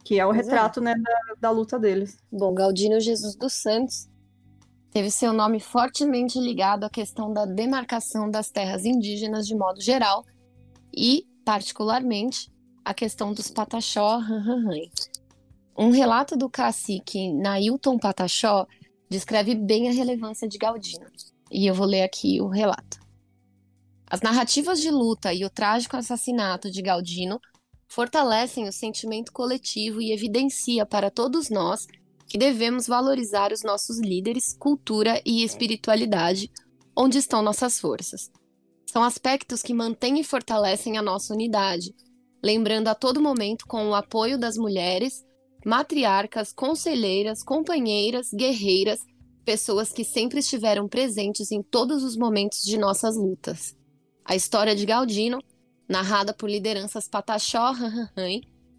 [SPEAKER 1] Que é o pois é. retrato é. né, da, da luta deles.
[SPEAKER 2] Bom, Galdino Jesus dos Santos teve seu nome fortemente ligado à questão da demarcação das terras indígenas de modo geral e, particularmente, a questão dos Pataxó Um relato do cacique Nailton Pataxó descreve bem a relevância de Galdino, e eu vou ler aqui o relato. As narrativas de luta e o trágico assassinato de Galdino fortalecem o sentimento coletivo e evidencia para todos nós que devemos valorizar os nossos líderes, cultura e espiritualidade, onde estão nossas forças. São aspectos que mantêm e fortalecem a nossa unidade, lembrando a todo momento com o apoio das mulheres, matriarcas, conselheiras, companheiras, guerreiras, pessoas que sempre estiveram presentes em todos os momentos de nossas lutas. A história de Galdino, narrada por lideranças Pataxó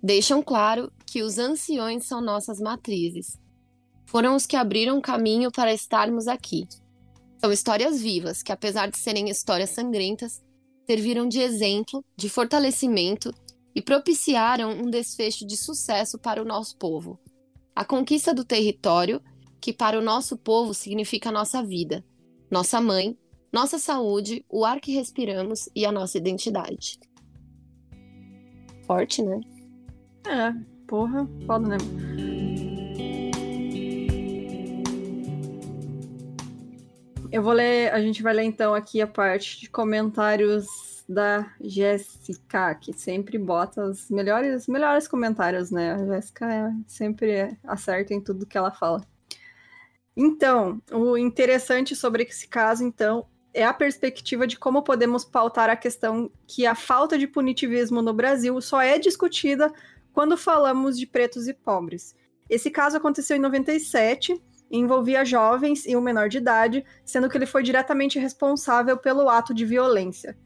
[SPEAKER 2] deixam claro que os anciões são nossas matrizes, foram os que abriram caminho para estarmos aqui. São histórias vivas que, apesar de serem histórias sangrentas, serviram de exemplo, de fortalecimento e propiciaram um desfecho de sucesso para o nosso povo. A conquista do território, que para o nosso povo significa nossa vida, nossa mãe, nossa saúde, o ar que respiramos e a nossa identidade. Forte, né?
[SPEAKER 1] É, porra, foda, né? Eu vou ler, a gente vai ler então aqui a parte de comentários da Jéssica, que sempre bota os melhores, melhores comentários, né? A Jéssica é, sempre acerta em tudo que ela fala. Então, o interessante sobre esse caso, então, é a perspectiva de como podemos pautar a questão que a falta de punitivismo no Brasil só é discutida quando falamos de pretos e pobres. Esse caso aconteceu em 97 envolvia jovens e um menor de idade, sendo que ele foi diretamente responsável pelo ato de violência.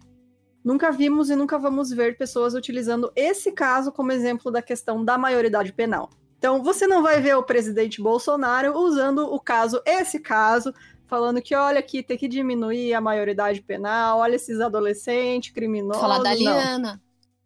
[SPEAKER 1] Nunca vimos e nunca vamos ver pessoas utilizando esse caso como exemplo da questão da maioridade penal. Então, você não vai ver o presidente Bolsonaro usando o caso, esse caso, falando que olha aqui, tem que diminuir a maioridade penal, olha esses adolescentes criminosos.
[SPEAKER 2] Falar da Liana.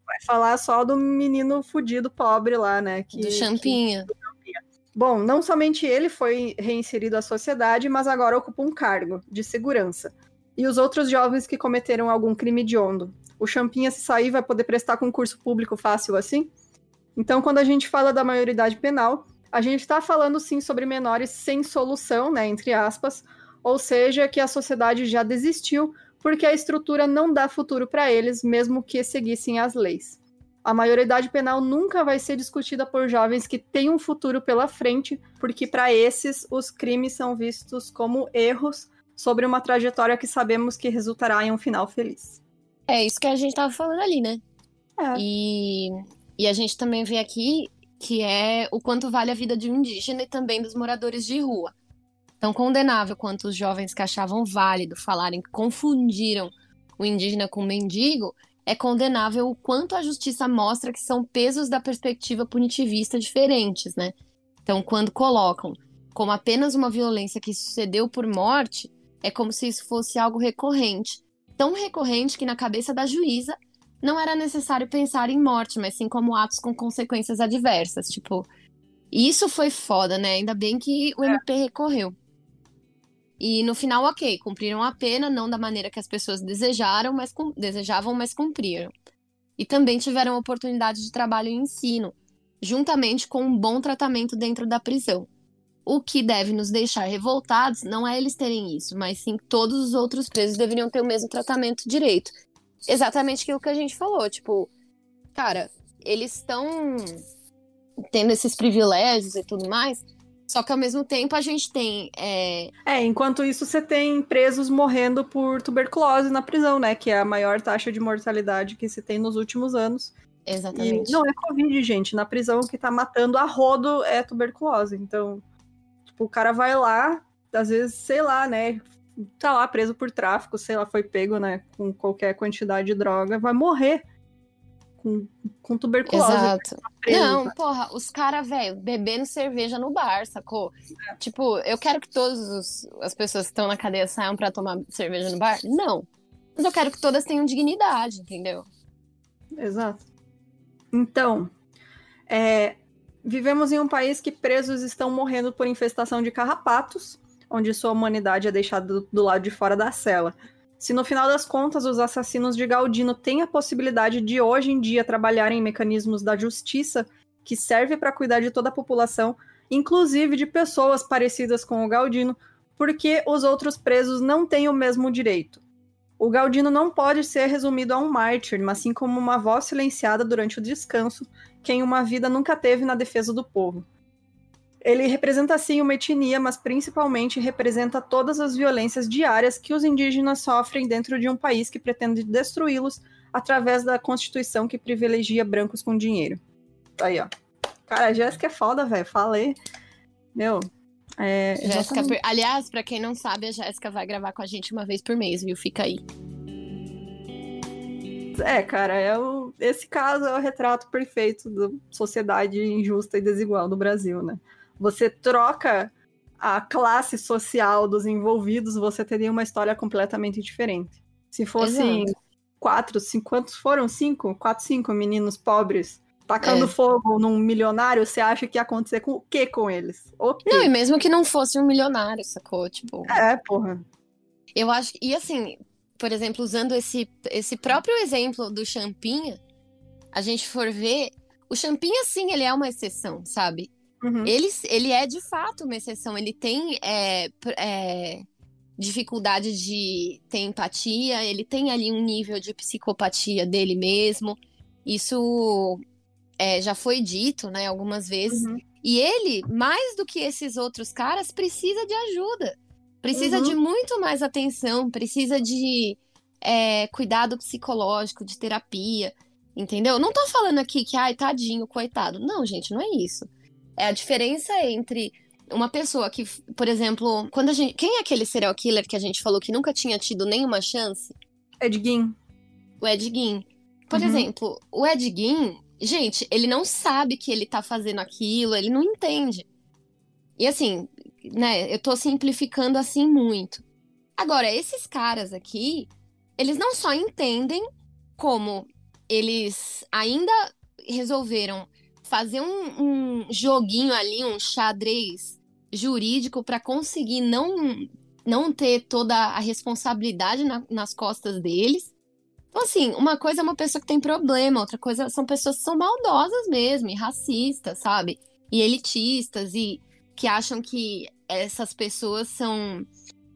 [SPEAKER 1] Vai falar só do menino fudido pobre lá, né?
[SPEAKER 2] Que, do Champinha. Que,
[SPEAKER 1] Bom, não somente ele foi reinserido à sociedade, mas agora ocupa um cargo de segurança. E os outros jovens que cometeram algum crime hediondo. O Champinha, se sair, vai poder prestar concurso público fácil assim? Então, quando a gente fala da maioridade penal, a gente está falando sim sobre menores sem solução, né, entre aspas, ou seja, que a sociedade já desistiu porque a estrutura não dá futuro para eles, mesmo que seguissem as leis. A maioridade penal nunca vai ser discutida por jovens que têm um futuro pela frente, porque para esses os crimes são vistos como erros sobre uma trajetória que sabemos que resultará em um final feliz.
[SPEAKER 2] É isso que a gente tava falando ali, né?
[SPEAKER 1] É.
[SPEAKER 2] E, e a gente também vê aqui que é o quanto vale a vida de um indígena e também dos moradores de rua. Tão condenável quanto os jovens que achavam válido falarem que confundiram o indígena com o mendigo, é condenável o quanto a justiça mostra que são pesos da perspectiva punitivista diferentes, né? Então, quando colocam como apenas uma violência que sucedeu por morte, é como se isso fosse algo recorrente. Tão recorrente que na cabeça da juíza não era necessário pensar em morte, mas sim como atos com consequências adversas. Tipo, isso foi foda, né? Ainda bem que o MP recorreu. E no final, ok, cumpriram a pena, não da maneira que as pessoas desejaram, mas desejavam, mas cumpriram. E também tiveram oportunidade de trabalho e ensino, juntamente com um bom tratamento dentro da prisão. O que deve nos deixar revoltados não é eles terem isso, mas sim todos os outros presos deveriam ter o mesmo tratamento direito. Exatamente aquilo que a gente falou, tipo, cara, eles estão tendo esses privilégios e tudo mais, só que ao mesmo tempo a gente tem. É...
[SPEAKER 1] é, enquanto isso você tem presos morrendo por tuberculose na prisão, né? Que é a maior taxa de mortalidade que se tem nos últimos anos.
[SPEAKER 2] Exatamente.
[SPEAKER 1] E não é Covid, gente. Na prisão o que tá matando a rodo é tuberculose. Então, tipo, o cara vai lá, às vezes, sei lá, né? Tá lá preso por tráfico, sei lá, foi pego, né? Com qualquer quantidade de droga, vai morrer com, com tuberculose.
[SPEAKER 2] Exato. Não, porra, os caras, velho, bebendo cerveja no bar, sacou? É. Tipo, eu quero que todas as pessoas que estão na cadeia saiam para tomar cerveja no bar? Não. Mas eu quero que todas tenham dignidade, entendeu?
[SPEAKER 1] Exato. Então, é, vivemos em um país que presos estão morrendo por infestação de carrapatos, onde sua humanidade é deixada do, do lado de fora da cela. Se no final das contas os assassinos de Galdino têm a possibilidade de hoje em dia trabalharem em mecanismos da justiça que serve para cuidar de toda a população, inclusive de pessoas parecidas com o Galdino, porque os outros presos não têm o mesmo direito. O Galdino não pode ser resumido a um mártir, mas sim como uma voz silenciada durante o descanso, quem uma vida nunca teve na defesa do povo. Ele representa sim uma etnia, mas principalmente representa todas as violências diárias que os indígenas sofrem dentro de um país que pretende destruí-los através da constituição que privilegia brancos com dinheiro. Aí, ó. Cara, a Jéssica é foda, velho. Falei. Meu. É,
[SPEAKER 2] Jéssica, aliás, para quem não sabe, a Jéssica vai gravar com a gente uma vez por mês, viu? Fica aí.
[SPEAKER 1] É, cara, é o... esse caso é o retrato perfeito da sociedade injusta e desigual do Brasil, né? você troca a classe social dos envolvidos, você teria uma história completamente diferente. Se fossem Exato. quatro, cinco, quantos foram? Cinco? Quatro, cinco meninos pobres tacando é. fogo num milionário, você acha que ia acontecer com o que com eles? O quê?
[SPEAKER 2] Não, e mesmo que não fosse um milionário, sacou? Tipo.
[SPEAKER 1] É, porra.
[SPEAKER 2] Eu acho. E assim, por exemplo, usando esse, esse próprio exemplo do Champinha, a gente for ver. O Champinha, sim, ele é uma exceção, sabe? Uhum. Ele, ele é de fato uma exceção. Ele tem é, é, dificuldade de ter empatia, ele tem ali um nível de psicopatia dele mesmo. Isso é, já foi dito, né, algumas vezes. Uhum. E ele, mais do que esses outros caras, precisa de ajuda. Precisa uhum. de muito mais atenção, precisa de é, cuidado psicológico, de terapia. Entendeu? Não tô falando aqui que, ai, tadinho, coitado. Não, gente, não é isso. É a diferença entre uma pessoa que, por exemplo, quando a gente. Quem é aquele serial killer que a gente falou que nunca tinha tido nenhuma chance?
[SPEAKER 1] Ed Gein.
[SPEAKER 2] O Ed Gein. Por uhum. exemplo, o Ed Gein, gente, ele não sabe que ele tá fazendo aquilo, ele não entende. E assim, né, eu tô simplificando assim muito. Agora, esses caras aqui, eles não só entendem como eles ainda resolveram fazer um, um joguinho ali, um xadrez jurídico para conseguir não, não ter toda a responsabilidade na, nas costas deles. Então, assim, uma coisa é uma pessoa que tem problema, outra coisa são pessoas que são maldosas mesmo, e racistas, sabe? E elitistas, e que acham que essas pessoas são,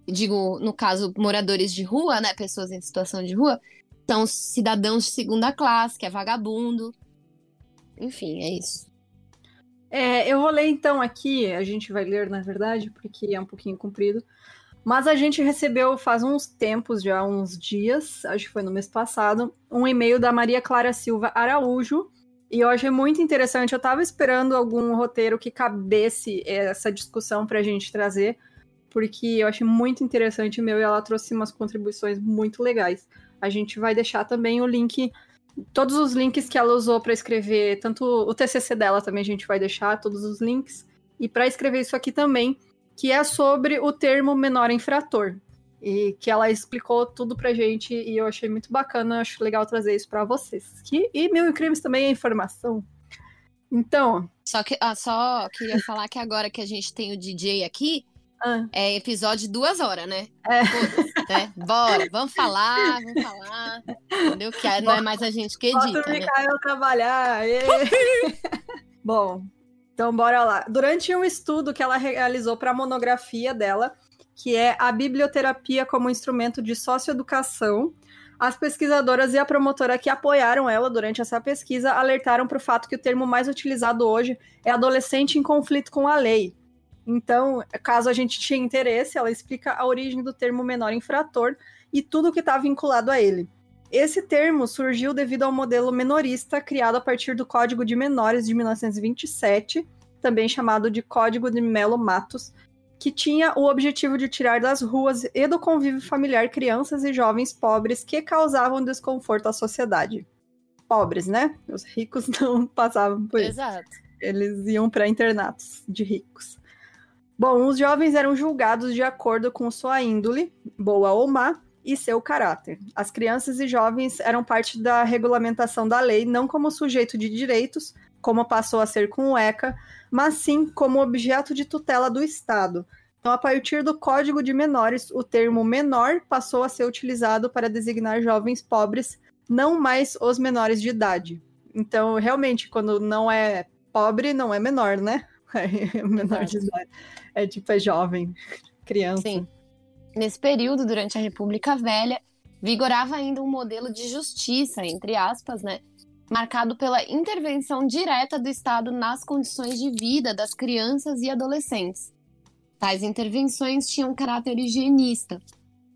[SPEAKER 2] digo, no caso, moradores de rua, né? Pessoas em situação de rua, são cidadãos de segunda classe, que é vagabundo, enfim, é isso.
[SPEAKER 1] É, eu vou ler então aqui, a gente vai ler na verdade, porque é um pouquinho comprido. Mas a gente recebeu faz uns tempos, já uns dias, acho que foi no mês passado, um e-mail da Maria Clara Silva Araújo. E eu achei muito interessante. Eu estava esperando algum roteiro que cabesse essa discussão para a gente trazer, porque eu achei muito interessante meu e ela trouxe umas contribuições muito legais. A gente vai deixar também o link, todos os links que ela usou para escrever, tanto o TCC dela também a gente vai deixar, todos os links. E para escrever isso aqui também, que é sobre o termo menor infrator. E que ela explicou tudo pra gente e eu achei muito bacana, acho legal trazer isso para vocês. Que, e Mil Crimes também é informação. Então.
[SPEAKER 2] Só que ah, só queria falar que agora que a gente tem o DJ aqui, ah. é episódio de duas horas, né?
[SPEAKER 1] É.
[SPEAKER 2] né? Bora, vamos falar, vamos falar. Entendeu? Que não é mais a gente que edita.
[SPEAKER 1] Bota o Mikael né? trabalhar. Bom, então, bora lá. Durante um estudo que ela realizou para a monografia dela, que é a biblioterapia como instrumento de socioeducação, as pesquisadoras e a promotora que apoiaram ela durante essa pesquisa alertaram para o fato que o termo mais utilizado hoje é adolescente em conflito com a lei. Então, caso a gente tinha interesse, ela explica a origem do termo menor infrator e tudo o que está vinculado a ele. Esse termo surgiu devido ao modelo menorista criado a partir do Código de Menores de 1927, também chamado de Código de Melo Matos, que tinha o objetivo de tirar das ruas e do convívio familiar crianças e jovens pobres que causavam desconforto à sociedade. Pobres, né? Os ricos não passavam por isso.
[SPEAKER 2] Exato.
[SPEAKER 1] Eles iam para internatos de ricos. Bom, os jovens eram julgados de acordo com sua índole, boa ou má, e seu caráter. As crianças e jovens eram parte da regulamentação da lei, não como sujeito de direitos, como passou a ser com o ECA, mas sim como objeto de tutela do Estado. Então, a partir do Código de Menores, o termo menor passou a ser utilizado para designar jovens pobres, não mais os menores de idade. Então, realmente, quando não é pobre, não é menor, né? É menor de idade. É tipo, é jovem, criança.
[SPEAKER 2] Sim. Nesse período, durante a República Velha, vigorava ainda um modelo de justiça, entre aspas, né? Marcado pela intervenção direta do Estado nas condições de vida das crianças e adolescentes. Tais intervenções tinham caráter higienista,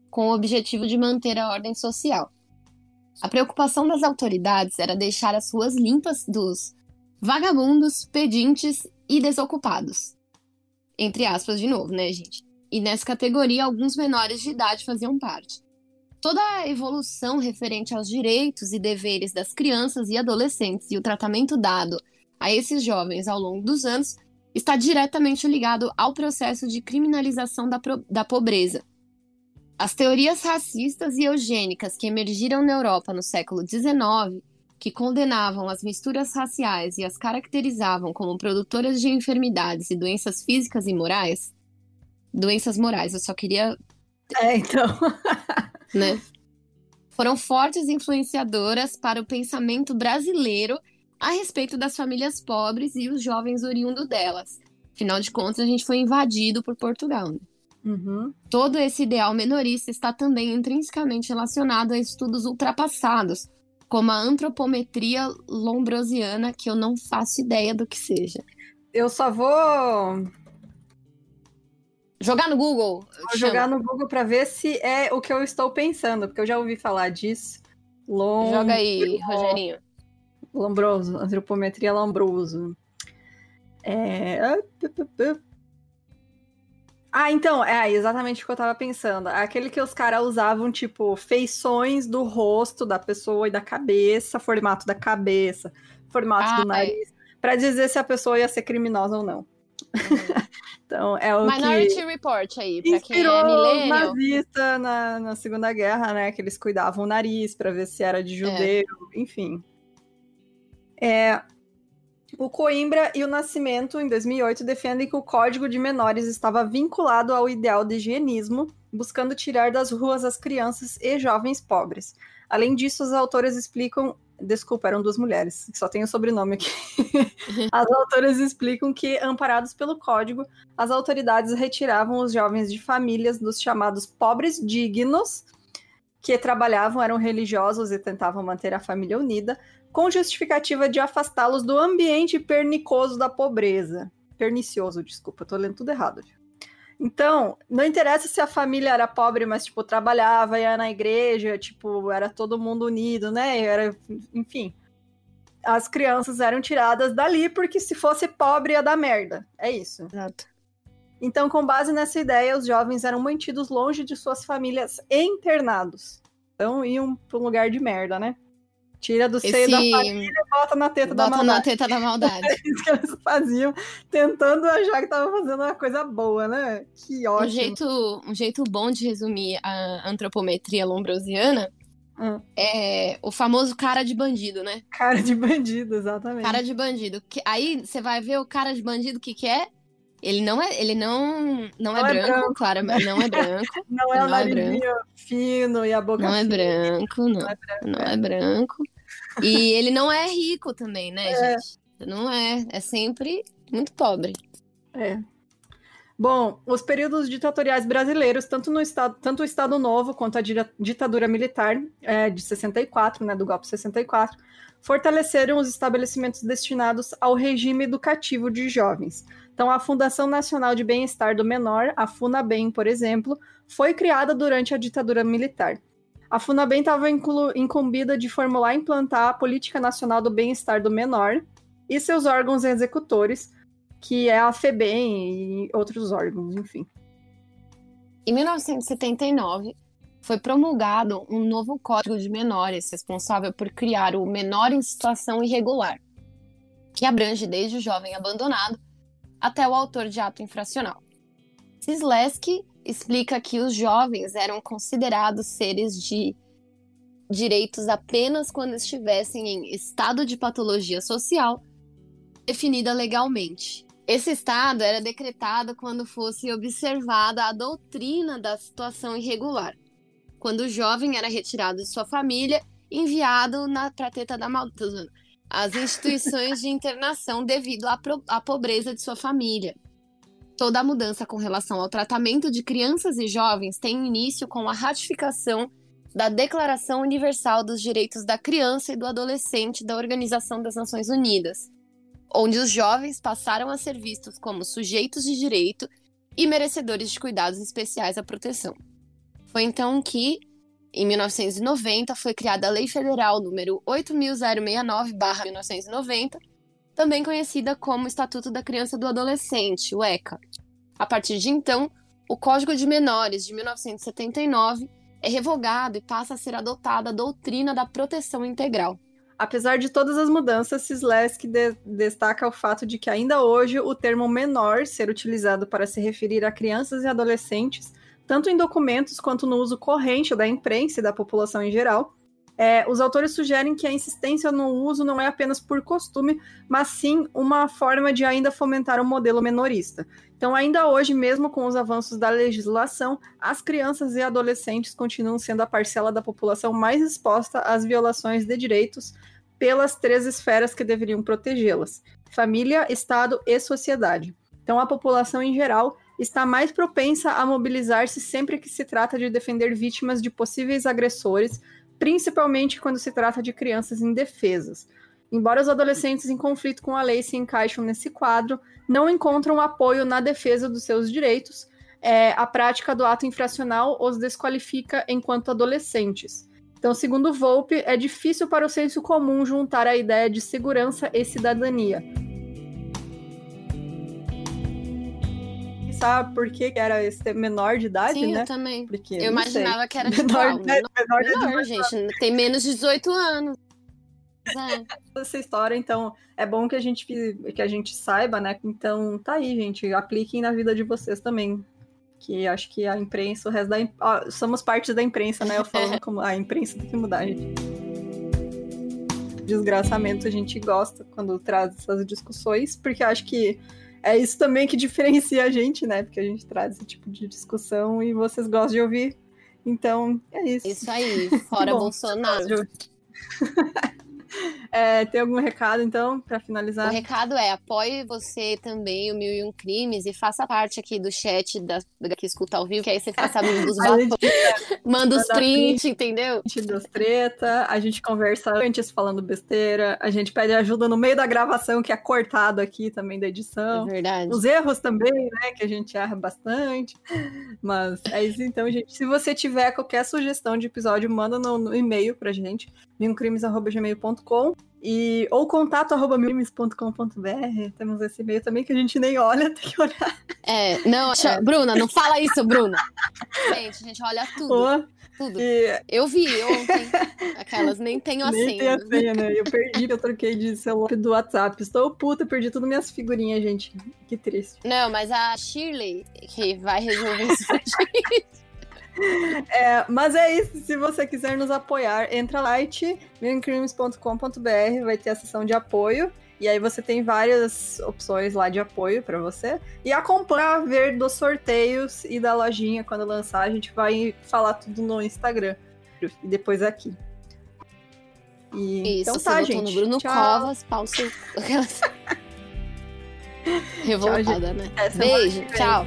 [SPEAKER 2] com o objetivo de manter a ordem social. A preocupação das autoridades era deixar as ruas limpas dos vagabundos, pedintes e desocupados. Entre aspas, de novo, né, gente? E nessa categoria alguns menores de idade faziam parte. Toda a evolução referente aos direitos e deveres das crianças e adolescentes e o tratamento dado a esses jovens ao longo dos anos está diretamente ligado ao processo de criminalização da, da pobreza. As teorias racistas e eugênicas que emergiram na Europa no século XIX, que condenavam as misturas raciais e as caracterizavam como produtoras de enfermidades e doenças físicas e morais, doenças morais. Eu só queria.
[SPEAKER 1] É, então.
[SPEAKER 2] né? Foram fortes influenciadoras para o pensamento brasileiro a respeito das famílias pobres e os jovens oriundos delas. Afinal de contas, a gente foi invadido por Portugal. Né?
[SPEAKER 1] Uhum.
[SPEAKER 2] Todo esse ideal menorista está também intrinsecamente relacionado a estudos ultrapassados, como a antropometria lombrosiana, que eu não faço ideia do que seja.
[SPEAKER 1] Eu só vou
[SPEAKER 2] Jogar no Google.
[SPEAKER 1] Vou jogar no Google para ver se é o que eu estou pensando, porque eu já ouvi falar disso.
[SPEAKER 2] Lom... Joga aí, Rogerinho.
[SPEAKER 1] Lombroso, antropometria lombroso. É... Ah, então, é exatamente o que eu tava pensando. Aquele que os caras usavam, tipo, feições do rosto da pessoa e da cabeça, formato da cabeça, formato ah, do é. nariz, é. para dizer se a pessoa ia ser criminosa ou não. Então, é o
[SPEAKER 2] Minority
[SPEAKER 1] que
[SPEAKER 2] Report aí, pra quem é milênio.
[SPEAKER 1] nazista na, na Segunda Guerra, né? Que eles cuidavam o nariz para ver se era de é. judeu, é. enfim. É, o Coimbra e o Nascimento, em 2008, defendem que o Código de Menores estava vinculado ao ideal de higienismo, buscando tirar das ruas as crianças e jovens pobres. Além disso, os autores explicam Desculpa, eram duas mulheres, só tem o sobrenome aqui. as autoras explicam que, amparados pelo código, as autoridades retiravam os jovens de famílias dos chamados pobres dignos, que trabalhavam, eram religiosos e tentavam manter a família unida, com justificativa de afastá-los do ambiente pernicoso da pobreza. Pernicioso, desculpa, tô lendo tudo errado. Então, não interessa se a família era pobre, mas, tipo, trabalhava, ia na igreja, tipo, era todo mundo unido, né? Era, enfim. As crianças eram tiradas dali porque se fosse pobre ia dar merda. É isso.
[SPEAKER 2] Exato.
[SPEAKER 1] Então, com base nessa ideia, os jovens eram mantidos longe de suas famílias e internados. Então, iam para um lugar de merda, né? Tira do seio
[SPEAKER 2] Esse-
[SPEAKER 1] da família e bota na teta da
[SPEAKER 2] Bota
[SPEAKER 1] maldade.
[SPEAKER 2] na teta da maldade.
[SPEAKER 1] É isso que eles faziam, tentando achar que tava fazendo uma coisa boa, né? Que
[SPEAKER 2] Um
[SPEAKER 1] ótimo.
[SPEAKER 2] jeito, um jeito bom de resumir a antropometria lombrosiana
[SPEAKER 1] Hum.
[SPEAKER 2] é o famoso cara de bandido, né?
[SPEAKER 1] Cara de bandido, exatamente.
[SPEAKER 2] Cara de bandido. Que- aí você vai ver o cara de bandido o que que é? Ele não é, ele não, não, é,
[SPEAKER 1] Não é
[SPEAKER 2] branco,
[SPEAKER 1] branco.
[SPEAKER 2] claro, não é branco.
[SPEAKER 1] Não é
[SPEAKER 2] não é
[SPEAKER 1] narizinho fino e a boca
[SPEAKER 2] Não é
[SPEAKER 1] fina.
[SPEAKER 2] branco, não. Não é branco. E ele não é rico também, né,
[SPEAKER 1] É.
[SPEAKER 2] gente? Não é. É sempre muito pobre.
[SPEAKER 1] É. Bom, os períodos ditatoriais brasileiros, tanto no estado, tanto o Estado Novo quanto a ditadura militar é, de 64, né, do golpe de 64, fortaleceram os estabelecimentos destinados ao regime educativo de jovens. Então, a Fundação Nacional de Bem-Estar do Menor, a FUNABEM, por exemplo, foi criada durante a ditadura militar. A FUNABEM estava incumbida de formular e implantar a Política Nacional do Bem-Estar do Menor e seus órgãos executores, que é a FEBEM e outros órgãos, enfim.
[SPEAKER 2] Em 1979, foi promulgado um novo Código de Menores, responsável por criar o menor em situação irregular, que abrange desde o jovem abandonado até o autor de ato infracional. Cisleski explica que os jovens eram considerados seres de direitos apenas quando estivessem em estado de patologia social definida legalmente. Esse estado era decretado quando fosse observada a doutrina da situação irregular, quando o jovem era retirado de sua família e enviado para a teta da maldade, às instituições de internação devido à, pro- à pobreza de sua família. Toda a mudança com relação ao tratamento de crianças e jovens tem início com a ratificação da Declaração Universal dos Direitos da Criança e do Adolescente da Organização das Nações Unidas, onde os jovens passaram a ser vistos como sujeitos de direito e merecedores de cuidados especiais à proteção. Foi então que, em 1990, foi criada a Lei Federal número 8069/1990, também conhecida como Estatuto da Criança e do Adolescente, o ECA. A partir de então, o Código de Menores de 1979 é revogado e passa a ser adotada a doutrina da proteção integral.
[SPEAKER 1] Apesar de todas as mudanças, Cisleski de- destaca o fato de que ainda hoje o termo menor ser utilizado para se referir a crianças e adolescentes, tanto em documentos quanto no uso corrente da imprensa e da população em geral. É, os autores sugerem que a insistência no uso não é apenas por costume, mas sim uma forma de ainda fomentar o modelo menorista. Então, ainda hoje, mesmo com os avanços da legislação, as crianças e adolescentes continuam sendo a parcela da população mais exposta às violações de direitos pelas três esferas que deveriam protegê-las: família, Estado e sociedade. Então, a população em geral está mais propensa a mobilizar-se sempre que se trata de defender vítimas de possíveis agressores, principalmente quando se trata de crianças indefesas. Embora os adolescentes em conflito com a lei se encaixam nesse quadro, não encontram apoio na defesa dos seus direitos, é, a prática do ato infracional os desqualifica enquanto adolescentes. Então, segundo Volpe, é difícil para o senso comum juntar a ideia de segurança e cidadania. Sabe por que era esse menor de idade,
[SPEAKER 2] Sim,
[SPEAKER 1] né?
[SPEAKER 2] eu também.
[SPEAKER 1] Porque,
[SPEAKER 2] Eu
[SPEAKER 1] não sei.
[SPEAKER 2] imaginava que era tipo,
[SPEAKER 1] menor,
[SPEAKER 2] ah,
[SPEAKER 1] né?
[SPEAKER 2] menor,
[SPEAKER 1] menor de
[SPEAKER 2] menor, gente. Tem menos de 18 anos. É.
[SPEAKER 1] essa história, então é bom que a gente que a gente saiba, né? Então tá aí, gente, apliquem na vida de vocês também. Que acho que a imprensa, o resto da ó, somos parte da imprensa, né? Eu falando como a imprensa tem que mudar, gente. Desgraçamento a gente gosta quando traz essas discussões, porque acho que é isso também que diferencia a gente, né? Porque a gente traz esse tipo de discussão e vocês gostam de ouvir. Então, é isso.
[SPEAKER 2] Isso aí, fora
[SPEAKER 1] Bom,
[SPEAKER 2] Bolsonaro.
[SPEAKER 1] É, tem algum recado, então, para
[SPEAKER 2] O
[SPEAKER 1] finalizar?
[SPEAKER 2] recado é: apoie você também, o Mil e Um Crimes, e faça parte aqui do chat da, da que escuta ao vivo, que aí você fica sabendo dos bafos, manda os
[SPEAKER 1] manda
[SPEAKER 2] print, entendeu?
[SPEAKER 1] a gente das treta, a gente conversa antes falando besteira, a gente pede ajuda no meio da gravação, que é cortado aqui também da
[SPEAKER 2] É
[SPEAKER 1] edição.
[SPEAKER 2] verdade.
[SPEAKER 1] Os erros também, né? Que a gente erra bastante. Mas é isso então, gente. Se você tiver qualquer sugestão de episódio, manda no, no e-mail pra gente, milcrimes.gmail.com e ou contato arroba milcrimes.com.br. Temos esse e-mail também que a gente nem olha, tem que olhar.
[SPEAKER 2] É, não, Bruna, não fala isso, Bruna. Gente, a gente olha tudo, tudo.
[SPEAKER 1] e
[SPEAKER 2] Eu vi ontem, aquelas nem tenho a
[SPEAKER 1] nem tem a
[SPEAKER 2] senha.
[SPEAKER 1] senha, né? Eu perdi, eu troquei de celular do WhatsApp. Estou puta, perdi todas minhas figurinhas, gente. Que triste.
[SPEAKER 2] Não, mas a Shirley, que vai resolver isso pra gente.
[SPEAKER 1] É, mas é isso. Se você quiser nos apoiar, entra lá, milcrimes.com.br, vai ter a seção de apoio. E aí você tem várias opções lá de apoio pra você. E acompanha ver dos sorteios e da lojinha quando lançar. A gente vai falar tudo no Instagram. E depois aqui. E,
[SPEAKER 2] Isso,
[SPEAKER 1] então tá, gente.
[SPEAKER 2] no Bruno
[SPEAKER 1] Tchau.
[SPEAKER 2] Covas, pau seu... Revoltada, né?
[SPEAKER 1] Até semana
[SPEAKER 2] Beijo, tchau.